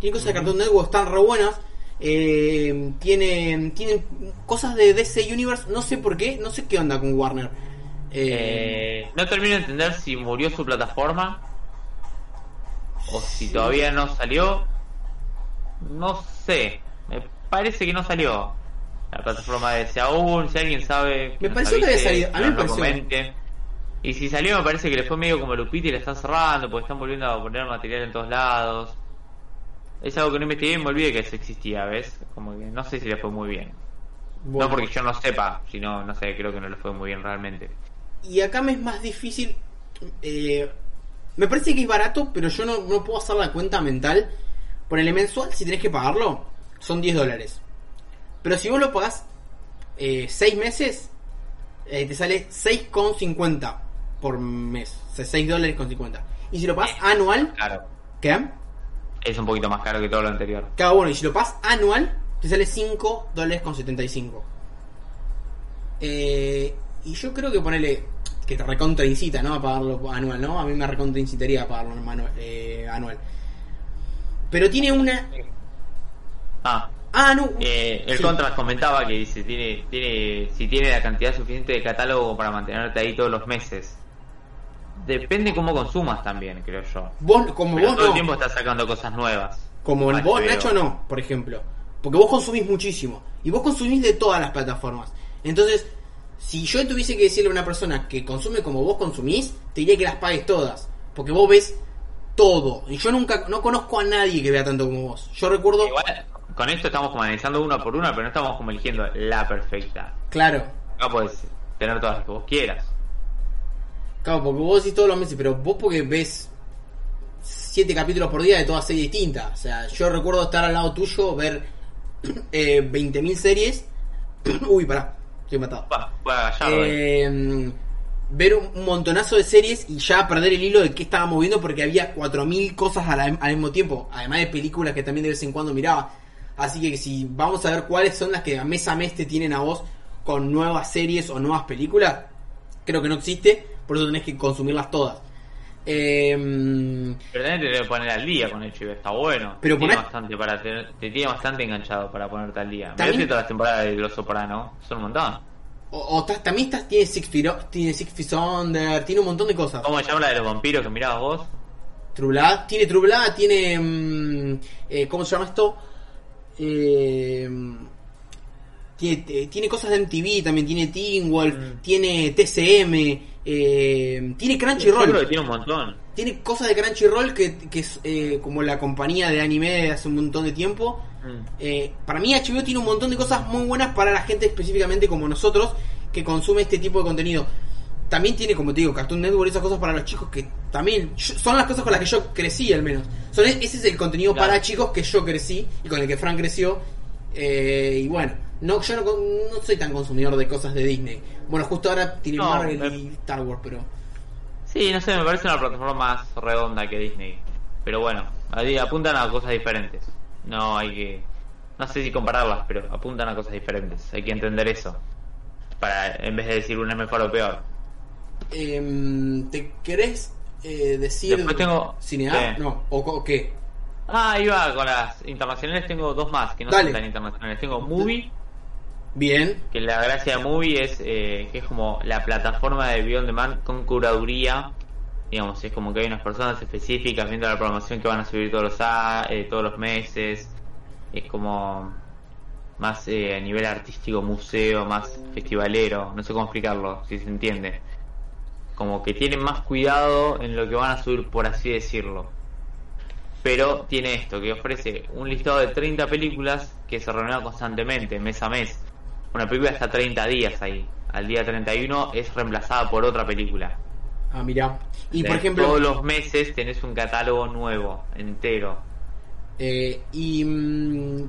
S1: tiene cosas de Cartoon Network, están re buenas. Eh, tiene, tienen cosas de DC Universe, no sé por qué, no sé qué onda con Warner. Eh,
S2: Eh, no termino de entender si murió su plataforma o si todavía no salió. No sé. Me parece que no salió la plataforma de ese aún. Si alguien sabe.
S1: Me pareció que había salido. A mí me pareció.
S2: Y si salió, me parece que le fue medio como Lupita y le están cerrando porque están volviendo a poner material en todos lados. Es algo que no investigué y me olvidé que eso existía, ¿ves? Como que no sé si le fue muy bien.
S1: bueno.
S2: No porque yo no sepa, sino, no sé, creo que no le fue muy bien realmente.
S1: Y acá me es más difícil. eh, me parece que es barato, pero yo no, no puedo hacer la cuenta mental. Ponele mensual, si tenés que pagarlo, son 10 dólares. Pero si vos lo pagás 6 meses, eh, te sale 6,50 por mes. O sea, 6 dólares con 50. Y si lo pagás anual,
S2: Claro.
S1: ¿qué?
S2: Es un poquito más caro que todo lo anterior.
S1: Cada bueno, y si lo pagas anual, te sale 5 dólares con 75. Eh, y yo creo que ponele que te recontra incita, ¿no? A pagarlo anual, ¿no? A mí me recontra incitaría a pagarlo manu- eh, anual. Pero tiene una.
S2: Ah,
S1: Ah, no.
S2: eh, el
S1: Sí.
S2: Contras comentaba que dice, tiene, tiene, si tiene la cantidad suficiente de catálogo para mantenerte ahí todos los meses. Depende cómo consumas también, creo yo.
S1: Vos, como
S2: Pero
S1: vos
S2: todo el
S1: no.
S2: tiempo estás sacando cosas nuevas.
S1: Como
S2: Ah,
S1: vos. Nacho, no, por ejemplo. Porque vos consumís muchísimo. Y vos consumís de todas las plataformas. Entonces, si yo tuviese que decirle a una persona que consume como vos consumís, te diría que las pagues todas. Porque vos ves todo. Y yo nunca, no conozco a nadie que vea tanto como vos. Yo recuerdo,
S2: Igual, con esto estamos como analizando una por una, pero no estamos como eligiendo la perfecta.
S1: claro,
S2: Acá puedes tener todas las que vos quieras.
S1: Claro, porque vos decís todos los meses, pero vos porque ves siete capítulos por día de todas series distintas. O sea, yo recuerdo estar al lado tuyo, ver eh, 20.000 series. Uy, pará, estoy matado.
S2: Va, voy a agallarlo ahí.
S1: Eh, ver un montonazo de series y ya perder el hilo de qué estábamos viendo porque había 4.000 cosas a la- al mismo tiempo. Además de películas que también de vez en cuando miraba. Así que si vamos a ver cuáles son las que a mes a mes te tienen a vos con nuevas series o nuevas películas, creo que no existe, por eso tenés que consumirlas todas. Eh,
S2: Pero también te debe poner al día con el chivo, está bueno.
S1: Pero
S2: te, tiene bastante para te tiene bastante enganchado para ponerte al día.
S1: También-
S2: Mirate todas las temporadas de Los Sopranos, son un montón.
S1: o, o también estás, tiene Six, Feet, tiene Six Feet Under, tiene un montón de cosas.
S2: ¿Cómo se llama la de los vampiros que mirabas vos?
S1: True Blood, tiene True Blood, tiene. mm, eh, ¿Cómo se llama esto? Eh, tiene, eh, tiene cosas de MTV, también tiene Teen Wolf,
S2: Mm.
S1: tiene TCM, eh, tiene
S2: Yo creo
S1: Crunchyroll.
S2: que tiene un montón.
S1: Tiene cosas de Crunchyroll que, que es eh, como la compañía de anime de hace un montón de tiempo.
S2: Mm.
S1: Eh, para mí HBO tiene un montón de cosas muy buenas para la gente específicamente como nosotros que consume este tipo de contenido. También tiene, como te digo, Cartoon Network, esas cosas para los chicos que también yo- son las cosas con las que yo crecí al menos. Son, e- ese es el contenido
S2: Claro.
S1: para chicos que yo crecí y con el que Frank creció. Y bueno, no, yo no, no soy tan consumidor de cosas de Disney. Bueno, justo ahora tiene
S2: No,
S1: Marvel y Star Wars, pero...
S2: Sí, no sé, me parece una plataforma más redonda que Disney. Pero bueno, ahí apuntan a cosas diferentes. No hay que. No sé si compararlas, pero apuntan a cosas diferentes. Hay que entender eso. Para, en vez de decir una es mejor o peor.
S1: Em, ¿Te querés eh, decir
S2: Después tengo-
S1: cinear? No, o, o qué?
S2: Ah, iba con las internacionales. Tengo dos más que no
S1: Dale.
S2: son tan internacionales. Tengo Movie,
S1: Bien.
S2: que la gracia de Movie es eh, que es como la plataforma de Video On Demand con curaduría. Digamos, es como que hay unas personas específicas viendo la programación que van a subir todos los, a- eh, todos los meses. Es como más eh, a nivel artístico, museo, más festivalero. No sé cómo explicarlo, si se entiende. Como que tienen más cuidado en lo que van a subir, por así decirlo. Pero tiene esto, que ofrece un listado de 30 películas que se renueva constantemente, mes a mes. Una película está 30 días ahí. Al día 31 es reemplazada por otra película.
S1: Ah, mira. Y por ejemplo,
S2: Todos los meses tenés un catálogo nuevo, entero.
S1: eh, y mm,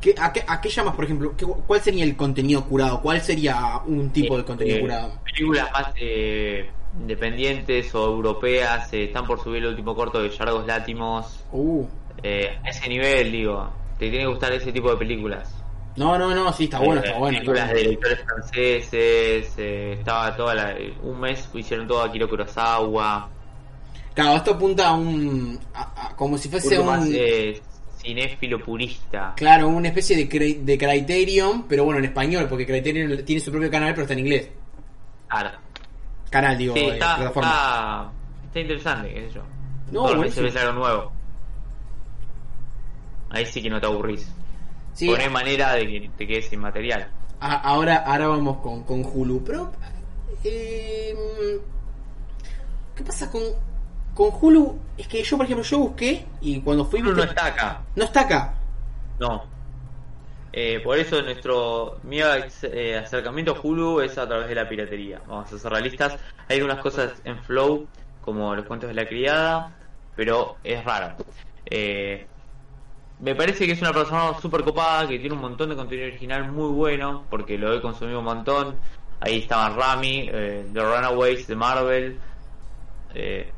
S1: ¿qué- a, qué, a qué llamas, por ejemplo? ¿Qué- ¿Cuál sería el contenido curado? ¿Cuál sería un tipo de contenido
S2: Eh,
S1: curado?
S2: Películas más eh, independientes o europeas eh, están por subir el último corto de Yargos Látimos.
S1: Uh.
S2: Eh, a ese nivel, digo, te tiene que gustar ese tipo de películas.
S1: No, no, no, sí, está bueno,
S2: Eh,
S1: está bueno.
S2: Películas de directores franceses, eh, estaba toda la, un mes hicieron todo Akira Kurosawa.
S1: Claro, esto apunta a un. a- a- como si fuese un.
S2: más eh, cinéfilo purista.
S1: Claro, una especie de, de Criterion, pero bueno, en español, porque Criterion tiene su propio canal, pero está en inglés.
S2: Claro.
S1: Canal, digo,
S2: Sí,
S1: eh,
S2: está,
S1: plataforma.
S2: está, está interesante, qué sé yo.
S1: No,
S2: Todos los meses
S1: buenísimo.
S2: ves algo nuevo. Ahí sí que no te aburrís.
S1: Sí,
S2: hay manera de que te quedes sin material.
S1: a- ahora, ahora vamos con, con Hulu, pero. eh, ¿Qué pasa con, con Hulu? Es que yo, por ejemplo, yo busqué y cuando fui.
S2: Hulu no está acá.
S1: no está acá.
S2: No. Eh, por eso nuestro mi eh, acercamiento a Hulu es a través de la piratería. Vamos a ser realistas. Hay algunas cosas en Flow, como los cuentos de la criada, pero es raro. Eh, me parece que es una persona súper copada, que tiene un montón de contenido original muy bueno, porque lo he consumido un montón. Ahí estaban Rami, eh, The Runaways de Marvel. Eh,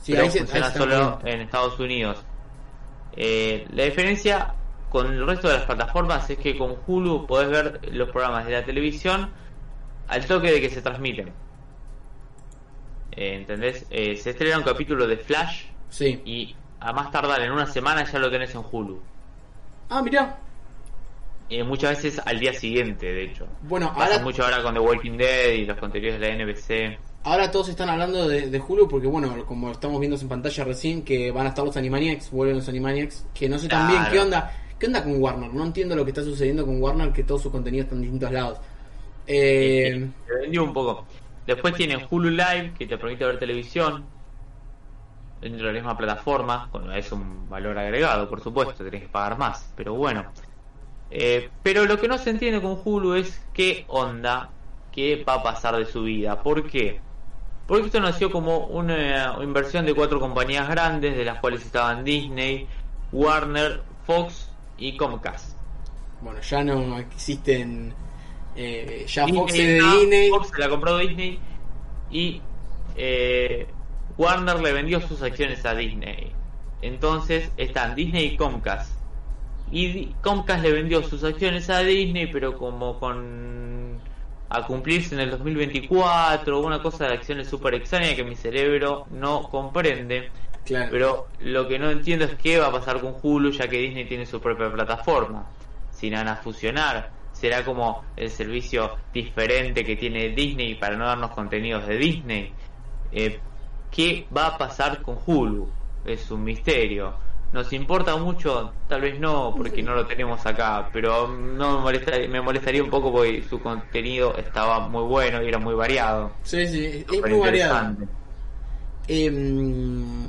S1: Sí,
S2: pero
S1: ahí se- ahí
S2: funciona solo en Estados Unidos. Eh, la diferencia con el resto de las plataformas es que con Hulu podés ver los programas de la televisión al toque de que se transmiten. Eh, ¿Entendés? Eh, se estrena un capítulo de Flash
S1: Sí.
S2: y a más tardar en una semana ya lo tenés en Hulu.
S1: Ah, mirá.
S2: Eh, muchas veces al día siguiente, de hecho.
S1: Bueno,
S2: Pasa
S1: ahora,
S2: mucho ahora con The Walking Dead y los contenidos de la NBC.
S1: ahora todos están hablando de, de Hulu porque, bueno, como estamos viendo en pantalla recién, que van a estar los Animaniacs, vuelven los Animaniacs, que no sé tan bien
S2: Claro.
S1: qué onda. ¿Qué onda con Warner? No entiendo lo que está sucediendo con Warner, que todo su contenido está en distintos lados. Eh,
S2: Te vendió un poco. Después tiene Hulu Live, que te permite ver televisión dentro de la misma plataforma. Bueno, es un valor agregado, por supuesto, tenés que pagar más, pero bueno. Eh, pero lo que no se entiende con Hulu es qué onda, qué va a pasar de su vida. ¿Por qué? Porque esto nació como una inversión de cuatro compañías grandes, de las cuales estaban Disney, Warner, Fox y Comcast.
S1: bueno, ya no existen. eh, ya
S2: Disney
S1: Fox es de Disney.
S2: Fox se la compró Disney y eh, Warner le vendió sus acciones a Disney. Entonces están Disney y Comcast. Y Comcast le vendió sus acciones a Disney, pero como con a cumplirse en el 2024, una cosa de acciones súper extraña que mi cerebro no comprende.
S1: Claro.
S2: Pero lo que no entiendo es qué va a pasar con Hulu, ya que Disney tiene su propia plataforma. Si van a fusionar, será como el servicio diferente que tiene Disney para no darnos contenidos de Disney. Eh, ¿Qué va a pasar con Hulu? Es un misterio. ¿Nos importa mucho? Tal vez no, porque no lo tenemos acá, pero no me molestaría, me molestaría un poco porque su contenido estaba muy bueno y era muy variado.
S1: Sí, sí, es muy variado. Em,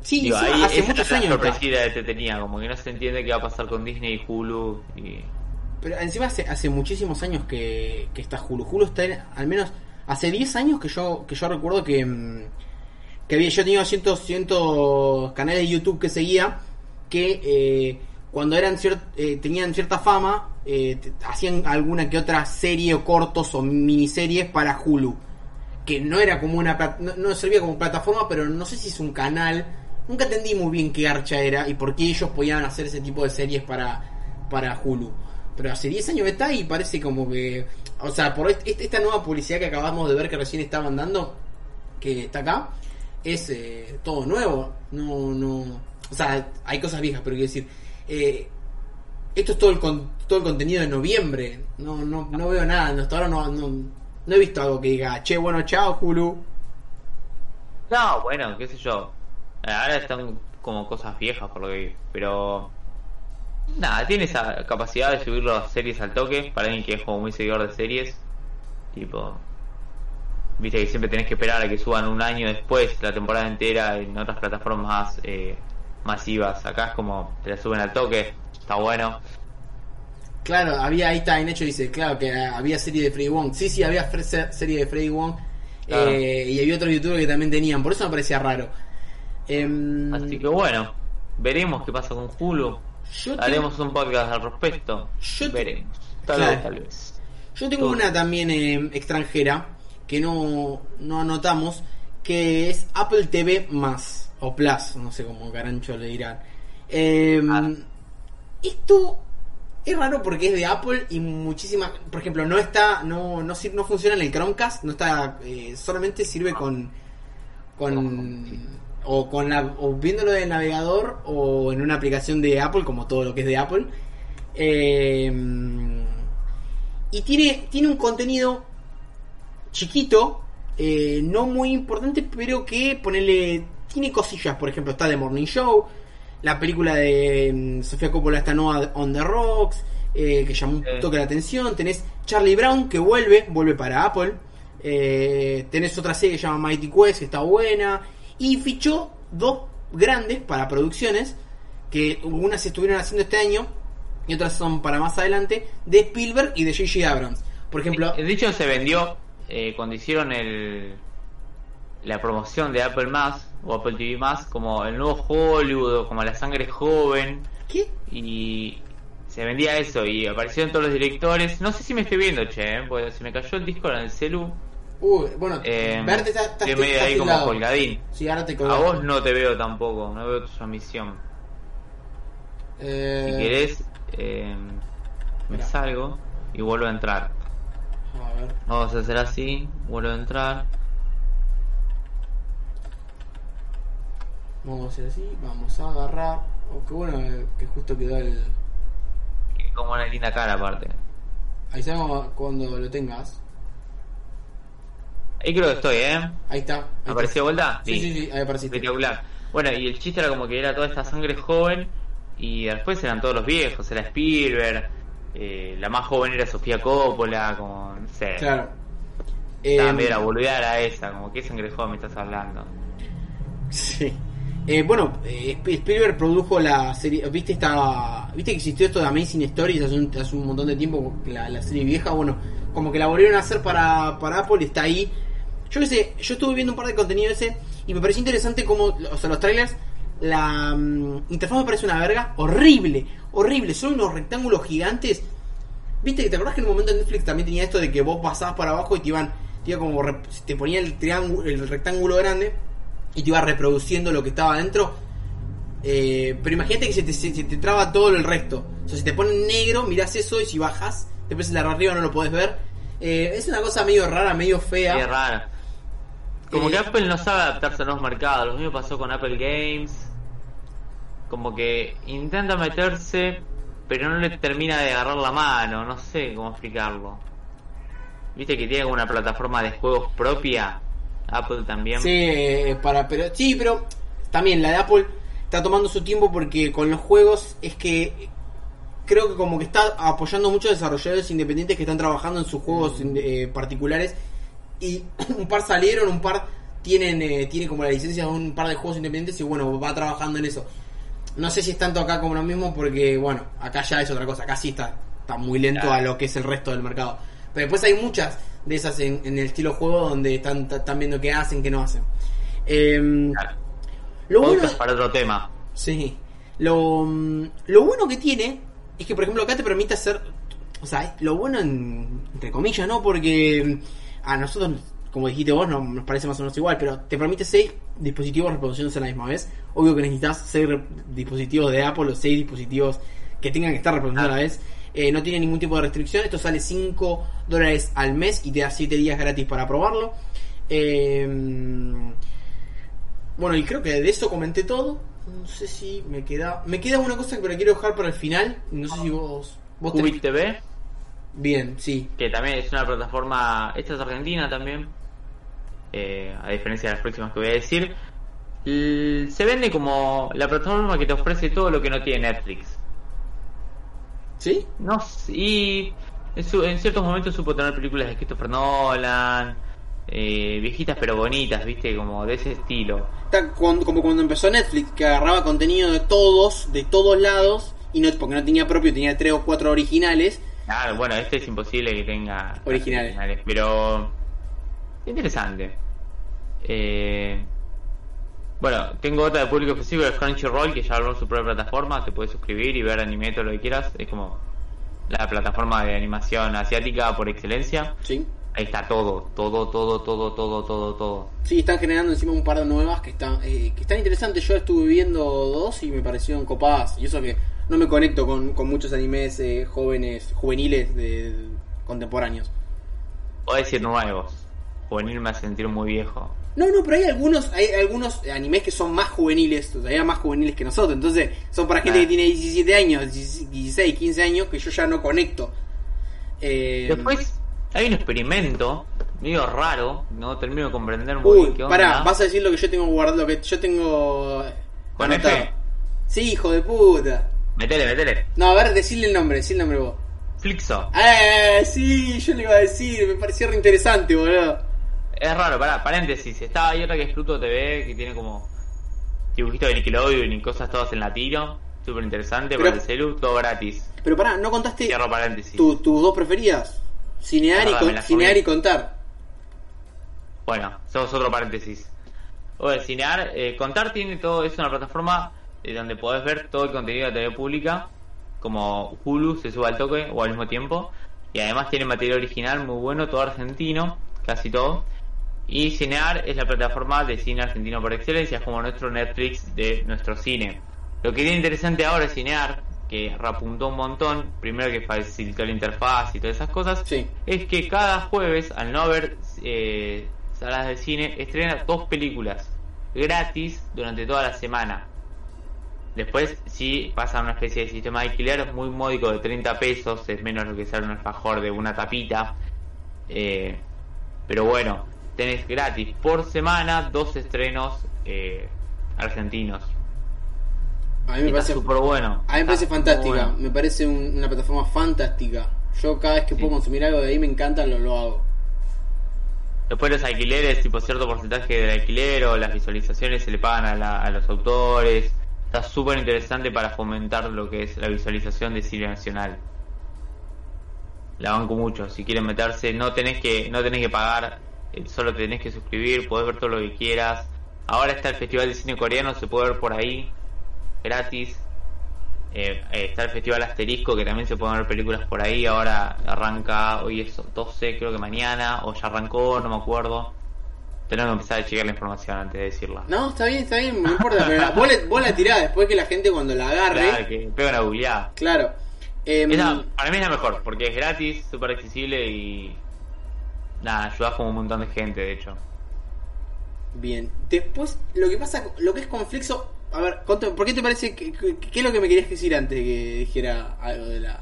S1: sí,
S2: Digo,
S1: encima
S2: ahí
S1: hace muchos años. está.
S2: sorpresita que te tenía, como que no se entiende qué va a pasar con Disney y Hulu. Y...
S1: Pero encima hace, hace muchísimos años que, que está Hulu. Hulu está en- al menos hace 10 años que yo que yo recuerdo que, mm, que había yo tenía cientos, cientos canales de YouTube que seguía que eh, cuando eran cier- eh, tenían cierta fama eh, hacían alguna que otra serie o cortos o miniseries para Hulu que no era como una no, no servía como plataforma pero no sé si es un canal nunca entendí muy bien qué archa era y por qué ellos podían hacer ese tipo de series para para Hulu pero hace 10 años está y parece como que o sea por est- esta nueva publicidad que acabamos de ver que recién estaban dando que está acá es eh, todo nuevo. No no o sea hay cosas viejas pero quiero decir eh, esto es todo el con- todo el contenido de noviembre. No no no veo nada. Hasta ahora no, no no he visto algo que diga che bueno chao Hulu
S2: No, bueno, qué sé yo. Ahora están como cosas viejas por lo que vi, pero nada, tiene esa capacidad de subir las series al toque para alguien que es como muy seguidor de series. Tipo, viste que siempre tenés que esperar a que suban un año después la temporada entera en otras plataformas eh, masivas. Acá es como te la suben al toque, está bueno.
S1: Claro, había ahí está en hecho dice, claro que había serie de Freddy Wong. Sí, sí, había serie de Freddy Wong.
S2: Claro.
S1: eh, y había otros youtubers que también tenían, por eso me parecía raro. Em,
S2: Así que bueno, veremos qué pasa con Hulu.
S1: Yo,
S2: Haremos un podcast al respecto.
S1: Yo
S2: Veremos. Tal
S1: Claro.
S2: vez, tal vez.
S1: yo tengo una también em, extranjera que no, no anotamos, que es Apple TV más, o Plus, no sé cómo garancho le dirán. Em,
S2: Ah.
S1: Esto es raro porque es de Apple y muchísimas, por ejemplo, no está, no, no, sir- no funciona en el Chromecast, no está, eh, solamente sirve con, con, o con la, o viéndolo del navegador o en una aplicación de Apple, como todo lo que es de Apple. Eh, y tiene, tiene un contenido chiquito, eh, no muy importante, pero que ponerle, tiene cosillas, por ejemplo, está The Morning Show, la película de mm, Sofía Coppola está nueva On the Rocks, eh, que llamó un toque la atención. Tenés Charlie Brown que vuelve, vuelve para Apple. Eh, tenés otra serie que se llama Mighty Quest, que está buena. Y fichó dos grandes para producciones, que unas estuvieron haciendo este año y otras son para más adelante, de Spielberg y de J.J. Abrams. Por ejemplo,
S2: De hecho, se vendió eh, cuando hicieron el, la promoción de Apple Más o Apple TV Más como el nuevo Hollywood, o como la sangre joven.
S1: ¿qué?
S2: Y se vendía eso y aparecieron todos los directores. No sé si me estoy viendo, che, eh, porque se me cayó el disco en el celu.
S1: Uy, bueno,
S2: Eh,
S1: verte está, está,
S2: estoy medio ahí como colgadín.
S1: Sí, ahora te
S2: A vos no te veo tampoco, no veo tu transmisión.
S1: Eh,
S2: Si querés, eh, me salgo y vuelvo a entrar.
S1: A ver.
S2: Vamos a hacer así, vuelvo a entrar.
S1: Vamos a hacer así, vamos a agarrar. Oh, qué bueno eh, que justo quedó el.
S2: Que Como una linda cara aparte.
S1: Ahí sabemos cuando lo tengas.
S2: Ahí creo que estoy, ¿eh?
S1: Ahí está. ahí.
S2: ¿Apareció vuelta?
S1: Sí, sí, sí, ahí apareciste.
S2: Espectacular. Bueno, y el chiste era como que era toda esta sangre joven y después eran todos los viejos, era Spielberg, eh, la más joven era Sofía Coppola, como, no sé.
S1: Claro.
S2: Estaba
S1: Eh,
S2: boludear a esa, como que sangre joven me estás hablando.
S1: Sí. Eh, bueno, eh, Sp- Spielberg produjo la serie. ¿Viste esta, ¿Viste que existió esto de Amazing Stories hace un, hace un montón de tiempo? La, la serie vieja. Bueno, como que la volvieron a hacer para, para Apple y está ahí. Yo qué sé, yo estuve viendo un par de contenido ese y me pareció interesante como, o sea, los trailers, la mm, interfaz me parece una verga horrible, horrible. Son unos rectángulos gigantes. ¿Viste? ¿Te acordás que en un momento en Netflix también tenía esto de que vos pasabas para abajo y te iban, te iba como, rep- te ponía el triángulo, el rectángulo grande y te iba reproduciendo lo que estaba adentro? Eh, pero imagínate que se te, se, se te traba todo el resto. O sea, si te pone negro, mirás eso y si bajas, después el de arriba no lo podés ver. Eh, es una cosa medio rara, medio fea.
S2: Qué raro. Como que Apple no sabe adaptarse a nuevos mercados. Lo mismo pasó con Apple Games. Como que intenta meterse, pero no le termina de agarrar la mano. No sé cómo explicarlo. Viste que tiene una plataforma de juegos propia. Apple también.
S1: Sí, para, pero, sí, pero también la de Apple está tomando su tiempo porque con los juegos es que creo que como que está apoyando muchos desarrolladores independientes que están trabajando en sus juegos eh, particulares y un par salieron, un par tienen eh, tiene como la licencia de un par de juegos independientes y bueno, va trabajando en eso. No sé si es tanto acá como lo mismo porque bueno, acá ya es otra cosa, acá sí está, está muy lento a lo que es el resto del mercado. Pero después hay muchas de esas en, el estilo juego donde están, están viendo qué hacen, qué no hacen. Eh,
S2: lo bueno, para otro tema.
S1: Sí. Lo, mm, lo bueno que tiene es que, por ejemplo, acá te permite hacer. O sea, lo bueno, entre comillas, ¿no? Porque mm, a nosotros, como dijiste vos, no, nos parece más o menos igual, pero te permite seis dispositivos reproduciéndose a la misma vez. Obvio que necesitas seis dispositivos de Apple o seis dispositivos que tengan que estar reproduciendo a la vez. Eh, no tiene ningún tipo de restricción. Esto sale 5 dólares al mes y te da 7 días gratis para probarlo. Eh, bueno, y creo que de eso comenté todo. No sé si me queda. Me queda una cosa que me quiero dejar para el final. No sé si vos. vos
S2: TV.
S1: Bien, sí.
S2: Que también es una plataforma. Esta es argentina también. Eh, a diferencia de las próximas que voy a decir. Se vende como la plataforma que te ofrece todo lo que no tiene Netflix.
S1: ¿Sí?
S2: No, y en, ciertos momentos supo tener películas de Christopher Nolan, eh, viejitas pero bonitas, viste, como de ese estilo.
S1: como cuando empezó Netflix, que agarraba contenido de todos, de todos lados, y no porque no tenía propio, tenía tres o cuatro originales.
S2: Claro, bueno, este es imposible que tenga
S1: originales,
S2: pero interesante. Eh, bueno, tengo otra de público específico de Crunchyroll que ya abrió su propia plataforma, te puedes suscribir y ver anime todo lo que quieras, es como la plataforma de animación asiática por excelencia.
S1: Sí.
S2: Ahí está todo, todo, todo, todo, todo, todo, todo.
S1: Sí, están generando encima un par de nuevas que están, eh, que están interesantes. Yo estuve viendo dos y me parecieron copadas. Y eso que no me conecto con, muchos animes eh, jóvenes, juveniles de, contemporáneos.
S2: Puedo decir nuevos. Juvenil me hace sentir muy viejo.
S1: No, no, pero hay algunos, hay algunos animes que son más juveniles, todavía más juveniles que nosotros. Entonces, son para gente que ah. tiene 17 años, 16, 15 años, que yo ya no conecto.
S2: Eh, Después hay un experimento medio raro, no termino de comprender muy bien qué onda.
S1: Pará, vas a decir lo que yo tengo guardado, lo que yo tengo.
S2: ¿Con F?
S1: Sí, hijo de puta.
S2: Metele, metele.
S1: No, a ver, decirle el nombre, decirle el nombre vos.
S2: Flixo.
S1: Eh, sí, yo le iba a decir, me parecía re interesante, boludo.
S2: Es raro, pará, paréntesis. Estaba ahí otra que es Pluto TV, que tiene como dibujitos de Nickelodeon y cosas todas en latino. Súper interesante para el celu, todo gratis.
S1: Pero pará, ¿no contaste
S2: Cierro paréntesis.
S1: tus dos preferidas? Cinear, y, cinear y contar.
S2: Bueno, somos otro paréntesis. O cinear, eh, contar tiene todo, es una plataforma eh, donde podés ver todo el contenido de TV pública, como Hulu se sube al toque o al mismo tiempo. Y además tiene material original muy bueno, todo argentino, casi todo. Y Cinear es la plataforma de cine argentino por excelencia, es como nuestro Netflix de nuestro cine. Lo que es interesante ahora es Cinear, que repuntó un montón, primero que facilitó la interfaz y todas esas cosas, es que cada jueves, al no haber eh, salas de cine, estrena dos películas gratis durante toda la semana. Después sí pasa una especie de sistema de alquiler muy módico de 30 pesos, es menos lo que sale un alfajor de una tapita. Eh, pero bueno, tenés gratis por semana dos estrenos eh, argentinos.
S1: A mí me parece
S2: súper bueno.
S1: A mí me parece fantástica, me parece una plataforma fantástica. Yo cada vez que puedo consumir algo de ahí me encanta, lo, lo hago.
S2: Después los alquileres, tipo cierto porcentaje del alquiler o las visualizaciones se le pagan a, a los autores. Está súper interesante para fomentar lo que es la visualización de cine nacional. La banco mucho. Si quieren meterse, no tenés que, no tenés que pagar eh, solo tenés que suscribir, podés ver todo lo que quieras. Ahora está el Festival de Cine Coreano, se puede ver por ahí, gratis. Eh, eh, está el Festival Asterisco, que también se pueden ver películas por ahí. Ahora arranca, hoy es 12, creo que mañana, o ya arrancó, no me acuerdo. Tenemos que empezar a chequear la información antes de decirla.
S1: No, está bien, está bien, no importa. pero vos, la tirás después que la gente cuando la agarre.
S2: Claro, que pega una googleada.
S1: Claro.
S2: Em, para mí es la mejor, porque es gratis, súper accesible y Nada, ayudas como un montón de gente, de hecho.
S1: Bien. Después, lo que pasa, lo que es conflicto. A ver, ¿por qué te parece que, qué es lo que me querías decir antes de que dijera algo de la.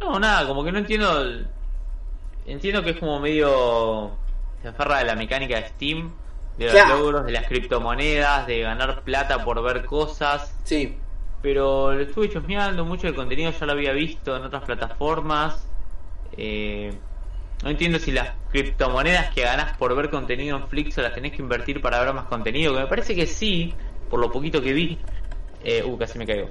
S2: No, nada, como que no entiendo. Entiendo que es como medio. Se aferra de la mecánica de Steam, de los
S1: Claro.
S2: logros, de las criptomonedas, de ganar plata por ver cosas.
S1: Sí.
S2: Pero lo estuve chusmeando, mucho del contenido ya lo había visto en otras plataformas. Eh, no entiendo si las criptomonedas que ganás por ver contenido en Flixo las tenés que invertir para ver más contenido, que me parece que sí, por lo poquito que vi. Eh, uh, casi me caigo.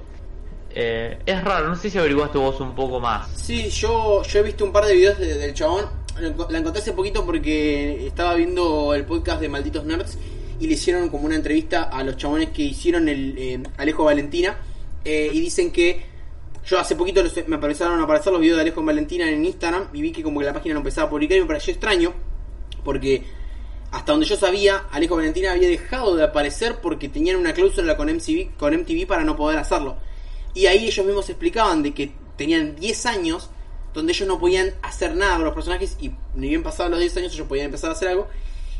S2: Eh, es raro, no sé si averiguaste vos un poco más.
S1: Sí, yo, yo he visto un par de videos de- del chabón. La encontré hace poquito porque estaba viendo el podcast de Malditos Nerds y le hicieron como una entrevista a los chabones que hicieron el eh, Alejo Valentina. eh, y dicen que yo hace poquito me empezaron a aparecer los videos de Alejo Valentina en Instagram y vi que como que la página no empezaba a publicar y me pareció extraño porque hasta donde yo sabía, Alejo Valentina había dejado de aparecer porque tenían una cláusula con MTV, con MTV para no poder hacerlo. Y ahí ellos mismos explicaban de que tenían 10 años donde ellos no podían hacer nada con los personajes y ni bien pasados los 10 años ellos podían empezar a hacer algo.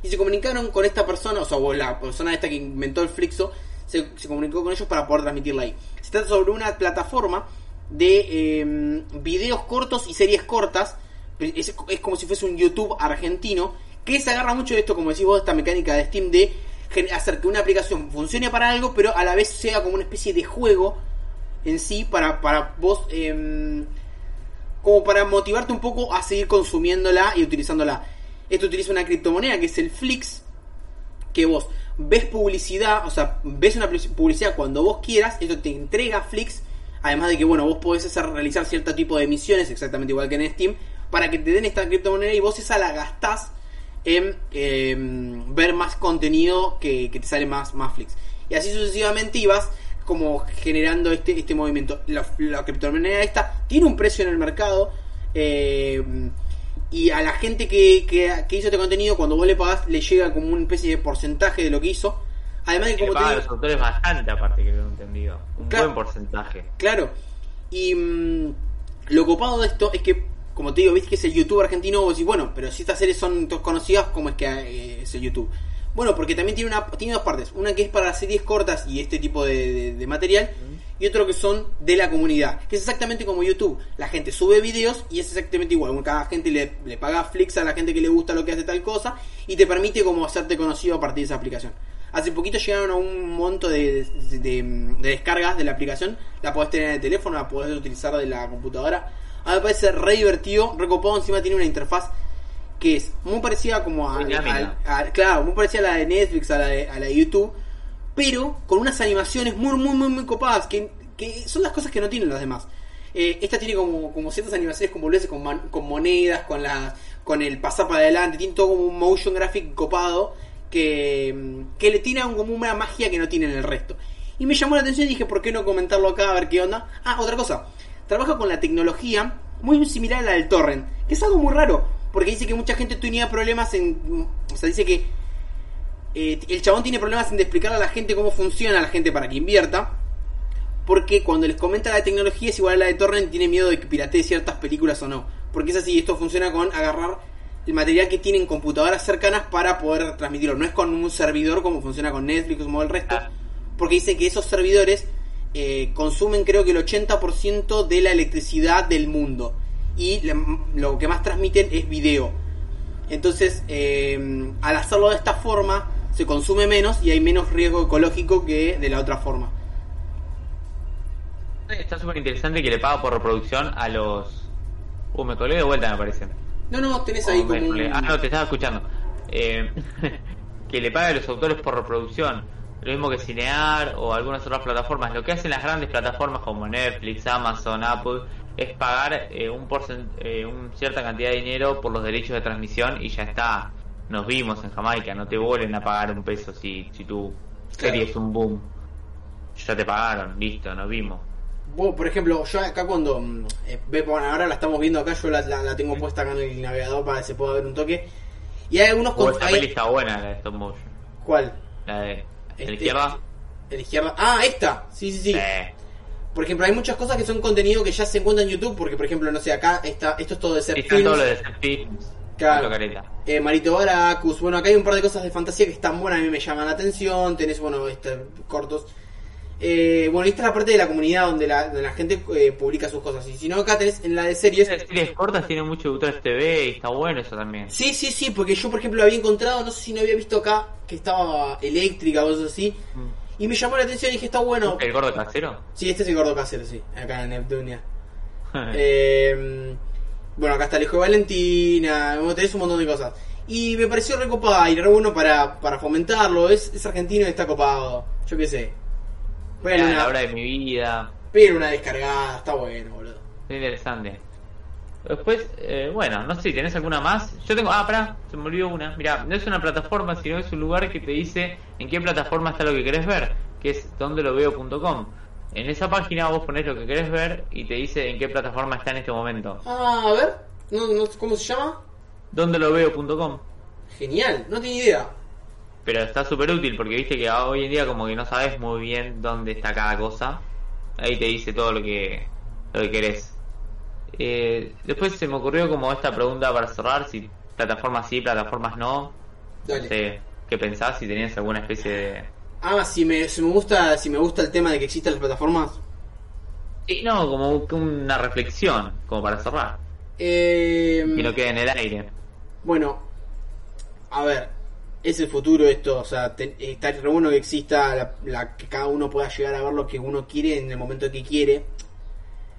S1: Y se comunicaron con esta persona, o sea, o la persona esta que inventó el Flixo, se, comunicó con ellos para poder transmitirla ahí. Se trata sobre una plataforma de eh, videos cortos y series cortas. Es, como si fuese un YouTube argentino que se agarra mucho de esto, como decís vos, esta mecánica de Steam de hacer que una aplicación funcione para algo, pero a la vez sea como una especie de juego en sí para, para vos, em, como para motivarte un poco a seguir consumiéndola y utilizándola. Esto utiliza una criptomoneda que es el Flix, que vos ves publicidad, o sea, ves una publicidad cuando vos quieras, esto te entrega Flix, además de que, bueno, vos podés realizar cierto tipo de misiones, exactamente igual que en Steam, para que te den esta criptomoneda y vos esa la gastás en em, ver más contenido que, que te sale más, más Flix. Y así sucesivamente ibas como generando este, este movimiento. La, la criptomoneda esta tiene un precio en el mercado. eh, y a la gente que, que, que hizo este contenido, cuando vos le pagás, le llega como una especie de porcentaje de lo que hizo. Además de que como te
S2: paga a
S1: digo-
S2: los autores bastante, aparte que lo he entendido. Un
S1: Claro.
S2: buen porcentaje.
S1: Claro. Y mm, lo copado de esto es que, como te digo, viste que es el YouTube argentino, vos decís, bueno, pero si estas series son conocidas, ¿cómo es que eh, es el YouTube? Bueno, porque también tiene, una, tiene dos partes. Una que es para series cortas y este tipo de, de- de material. Y otro que son de la comunidad. Que es exactamente como YouTube. La gente sube videos y es exactamente igual. Cada gente le, le paga Flix a la gente que le gusta lo que hace tal cosa. Y te permite como hacerte conocido a partir de esa aplicación. Hace poquito llegaron a un monto de, de- de- de descargas de la aplicación. La podés tener en el teléfono, la podés utilizar de la computadora. A mí me parece re divertido, recopado. Encima tiene una interfaz que es muy parecida como a, claro, muy parecida a la de Netflix, a la de, a la de YouTube, pero con unas animaciones muy, muy, muy, muy copadas, que, que son las cosas que no tienen las demás. Eh, esta tiene como, como ciertas animaciones como con, man- con monedas, con la, con el pasar para adelante, tiene todo como un motion graphic copado que, que le tiene como una magia que no tiene en el resto. Y me llamó la atención y dije, ¿por qué no comentarlo acá a ver qué onda? Ah, otra cosa. Trabaja con la tecnología muy similar a la del torrent, que es algo muy raro, porque dice que mucha gente tenía problemas en... O sea, dice que eh, el chabón tiene problemas en explicarle a la gente cómo funciona a la gente para que invierta. Porque cuando les comenta la tecnología es igual a la de Torrent, tiene miedo de que piratee ciertas películas o no. Porque es así, esto funciona con agarrar el material que tienen computadoras cercanas para poder transmitirlo. No es con un servidor como funciona con Netflix como el resto.
S2: Ah.
S1: Porque dice que esos servidores eh, consumen creo que el 80% de la electricidad del mundo. Y la- lo que más transmiten es video. Entonces, eh, al hacerlo de esta forma, se consume menos y hay menos riesgo ecológico que de la otra forma.
S2: Está súper interesante que le paga por reproducción a los... Uh, me colgué de vuelta, me parece.
S1: No, no, tenés ahí
S2: Oh, me
S1: como un...
S2: Ah, no, te estaba escuchando. Eh, que le paga a los autores por reproducción. Lo mismo que Cinear o algunas otras plataformas. Lo que hacen las grandes plataformas como Netflix, Amazon, Apple, es pagar eh, un eh, un cierta cantidad de dinero por los derechos de transmisión y ya está. Nos vimos en Jamaica, no te vuelven a pagar un peso si, si tu serie
S1: Claro.
S2: es un boom. Ya te pagaron, listo, nos vimos.
S1: Vos, por ejemplo, yo acá cuando... mm, eh, ve- bueno, ahora la estamos viendo acá, yo la, la- la tengo puesta acá en el navegador para que se pueda ver un toque. Y hay algunos...
S2: Oh,
S1: hay-
S2: peli está buena, la de Stop Motion.
S1: ¿Cuál?
S2: La de... ¿De
S1: Este-
S2: izquierda?
S1: ¿De la izquierda? Ah, esta. Sí, sí, sí.
S2: Eh,
S1: Por ejemplo, hay muchas cosas que son contenido que ya se encuentran en YouTube, porque por ejemplo, no sé, acá está, esto es todo de ser
S2: está todo lo de Set Films.
S1: Claro. Eh, Marito Baracus, bueno, acá hay un par de cosas de fantasía que están buenas, a mí me llaman la atención, tenés, bueno, este, cortos. Eh, bueno, esta es la parte de la comunidad donde la, donde la gente eh, publica sus cosas. Y si no, acá tenés en la de series.
S2: Las series cortas tienen mucho de U3 TV y está bueno eso también.
S1: Sí, sí, sí, porque yo, por ejemplo, había encontrado, no sé si no había visto acá, que estaba eléctrica o cosas así.
S2: Mm.
S1: Y me llamó la atención y dije, está bueno.
S2: ¿El gordo casero?
S1: Sí, este es el gordo casero, sí, acá en Neptunia. Eh, bueno, acá está el hijo de Valentina, tenés un montón de cosas. Y me pareció recopada y re bueno para, para fomentarlo. Es, es argentino y está copado. Yo qué sé. Bueno,
S2: Era
S1: una,
S2: la hora de mi vida.
S1: pero una descargada, está bueno, boludo.
S2: Muy interesante. Después, eh, bueno, no sé tenés alguna más. Yo tengo, ah, pará, se me olvidó una. Mira, no es una plataforma, sino es un lugar que te dice en qué plataforma está lo que querés ver, que es dondeloveo.com. En esa página vos ponés lo que querés ver y te dice en qué plataforma está en este momento.
S1: Ah, a ver, no, no, ¿cómo se llama?
S2: Dondeloveo.com.
S1: Genial, no tenía idea.
S2: Pero está súper útil porque viste que hoy en día como que no sabes muy bien dónde está cada cosa. Ahí te dice todo lo que, lo que querés. Eh, después se me ocurrió como esta pregunta para cerrar, si plataformas sí, plataformas no.
S1: Dale.
S2: No sé, ¿qué pensás? Si tenías alguna especie de...
S1: Ah, si me, si me gusta, si me gusta el tema de que existan las plataformas.
S2: Sí, no, como una reflexión, como para cerrar.
S1: Eh,
S2: Que no quede en el aire.
S1: Bueno, a ver, es el futuro esto, o sea, te- está re bueno que exista la, la- que cada uno pueda llegar a ver lo que uno quiere en el momento que quiere. El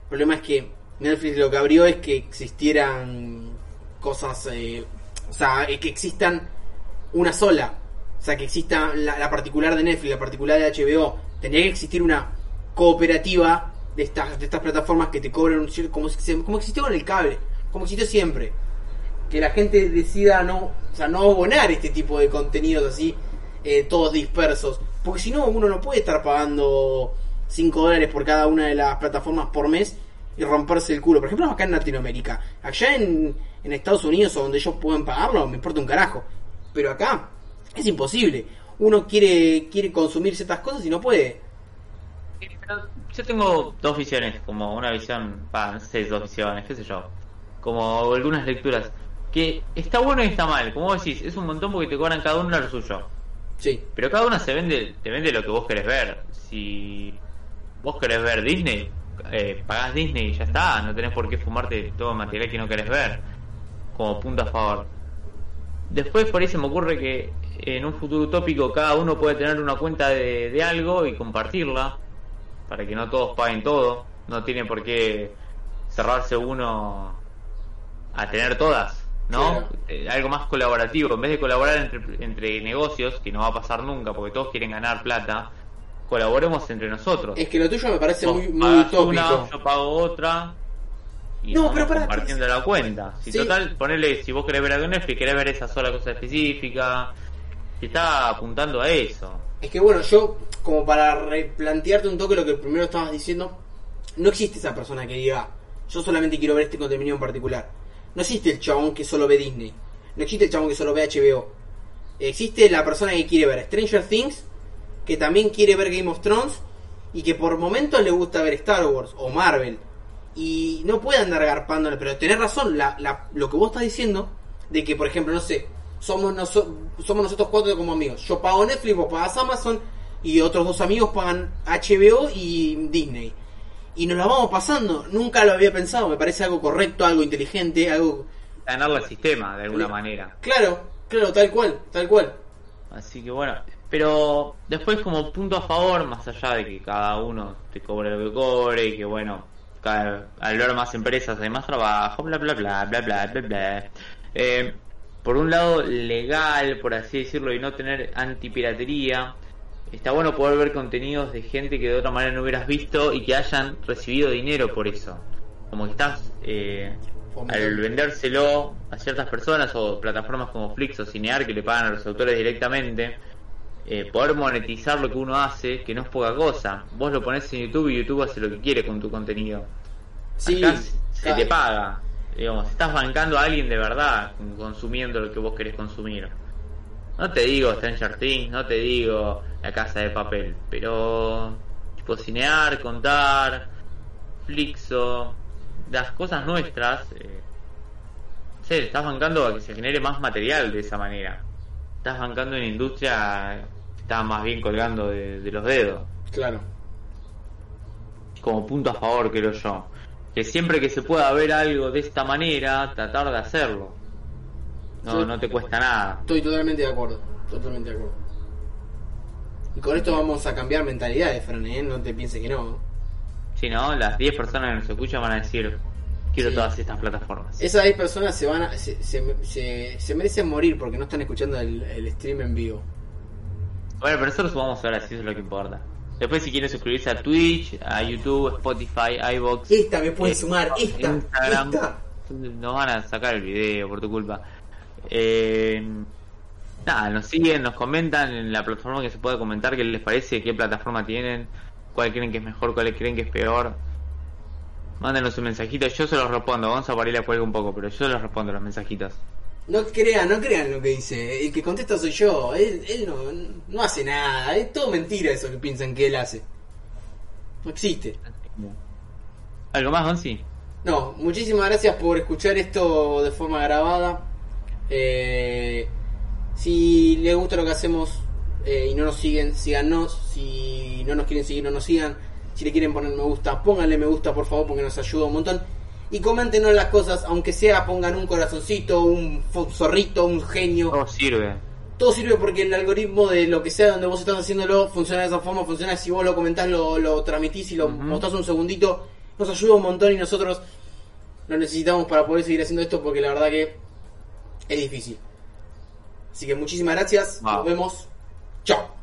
S1: problema es que Netflix lo que abrió es que existieran cosas, eh, o sea, que existan una sola, o sea, que exista la, la particular de Netflix, la particular de HBO. Tendría que existir una cooperativa de estas, de estas plataformas que te cobran un cierto, como, como existió con el cable, como existió siempre que la gente decida no, o sea, no abonar este tipo de contenidos así, eh, todos dispersos. Porque si no, uno no puede estar pagando 5 dólares por cada una de las plataformas por mes y romperse el culo. Por ejemplo, acá en Latinoamérica. Allá en, en Estados Unidos o donde ellos pueden pagarlo, me importa un carajo. Pero acá es imposible. Uno quiere, quiere consumir ciertas cosas y no puede.
S2: Yo tengo dos visiones, como una visión, va, no sé, dos visiones, qué sé yo, como algunas lecturas, que está bueno y está mal, como vos decís, es un montón porque te cobran cada uno lo suyo,
S1: Sí,
S2: pero cada uno se vende, te vende lo que vos querés ver, si vos querés ver Disney, eh, pagás Disney y ya está, no tenés por qué fumarte todo el material que no querés ver, como punto a favor. Después por ahí se me ocurre que en un futuro utópico cada uno puede tener una cuenta de, de algo y compartirla para que no todos paguen todo. No tiene por qué cerrarse uno a tener todas, ¿no? Eh, algo más colaborativo. En vez de colaborar entre, entre negocios, que no va a pasar nunca porque todos quieren ganar plata, colaboremos entre nosotros.
S1: es que lo tuyo me parece
S2: Vos
S1: muy, muy utópico.
S2: una, yo pago otra. Y
S1: No, pero pará,
S2: compartiendo la cuenta. Si
S1: Sí.
S2: total, ponele, si vos querés ver algo en Netflix, querés ver esa sola cosa específica. Si está apuntando a eso.
S1: Es que bueno, yo, como para replantearte un toque lo que primero estabas diciendo, no existe esa persona que diga, yo solamente quiero ver este contenido en particular. No existe el chabón que solo ve Disney. No existe el chabón que solo ve HBO. Existe la persona que quiere ver Stranger Things, que también quiere ver Game of Thrones, y que por momentos le gusta ver Star Wars o Marvel. Y no puede andar garpándole, pero tenés razón, la, la- lo que vos estás diciendo, de que por ejemplo, no sé, somos, noso- somos nosotros cuatro como amigos. Yo pago Netflix, vos pagas Amazon, y otros dos amigos pagan HBO y Disney. Y nos la vamos pasando, nunca lo había pensado, me parece algo correcto, algo inteligente, algo...
S2: Ganarle al sistema de alguna manera.
S1: Claro, claro, tal cual, tal cual.
S2: Así que bueno, pero después como punto a favor, más allá de que cada uno te cobre lo que cobre y que bueno, cada, al ver más empresas hay más trabajo, bla bla bla bla bla bla bla. Eh, por un lado legal, por así decirlo, y no tener antipiratería, está bueno poder ver contenidos de gente que de otra manera no hubieras visto y que hayan recibido dinero por eso. Como que estás eh, al vendérselo a ciertas personas o plataformas como Flix o Cinear que le pagan a los autores directamente, eh, poder monetizar lo que uno hace, que no es poca cosa. Vos lo pones en YouTube y YouTube hace lo que quiere con tu contenido.
S1: Sí,
S2: Acá se te paga. Digamos, estás bancando a alguien de verdad consumiendo lo que vos querés consumir. No te digo Stranger Things, no te digo La Casa de Papel, pero tipo cinear, contar, Flixo, las cosas nuestras, eh, sé, estás bancando a que se genere más material de esa manera. Estás bancando una industria está más bien colgando de, de los dedos.
S1: Claro.
S2: como punto a favor, creo yo. Que siempre que se pueda ver algo de esta manera, tratar de hacerlo. No, no te cuesta nada.
S1: Estoy totalmente de acuerdo, totalmente de acuerdo. Y con esto vamos a cambiar mentalidades, Fran, ¿eh? No te pienses que no.
S2: Si no, las 10 personas que nos escuchan van a decir, quiero
S1: Sí.
S2: todas estas plataformas.
S1: Esas 10 personas se van a, se, se, se- se merecen morir porque no están escuchando el, el stream en vivo.
S2: Bueno, pero nosotros vamos ahora, si eso es lo que importa. Después si quieren suscribirse a Twitch, a YouTube, Spotify, iVoox,
S1: Esta me pueden
S2: eh,
S1: sumar, esta,
S2: Instagram,
S1: esta.
S2: nos van a sacar el video por tu culpa. Eh, nada, nos siguen, nos comentan en la plataforma que se puede comentar qué les parece, qué plataforma tienen, cuál creen que es mejor, cuál creen que es peor. Mándenos un mensajito, yo se los respondo, vamos a parir la cuelga un poco, pero yo se los respondo los mensajitos.
S1: No crean, no crean lo que dice. El que contesta soy yo. Él, él no, no hace nada. Es todo mentira eso que piensan que él hace. No existe.
S2: ¿Algo más, Gonzi?
S1: No, muchísimas gracias por escuchar esto de forma grabada. Eh, si les gusta lo que hacemos eh, y no nos siguen, síganos. Si no nos quieren seguir, no nos sigan. Si le quieren poner me gusta, pónganle me gusta por favor porque nos ayuda un montón. Y coméntenos las cosas, aunque sea pongan un corazoncito, un zorrito, un genio.
S2: Todo sirve.
S1: Todo sirve porque el algoritmo de lo que sea donde vos estás haciéndolo funciona de esa forma, funciona si vos lo comentás, lo, lo transmitís y lo
S2: Ujú.
S1: mostrás un segundito, nos ayuda un montón y nosotros lo necesitamos para poder seguir haciendo esto porque la verdad que es difícil. Así que muchísimas gracias,
S2: Wow.
S1: nos vemos, chao.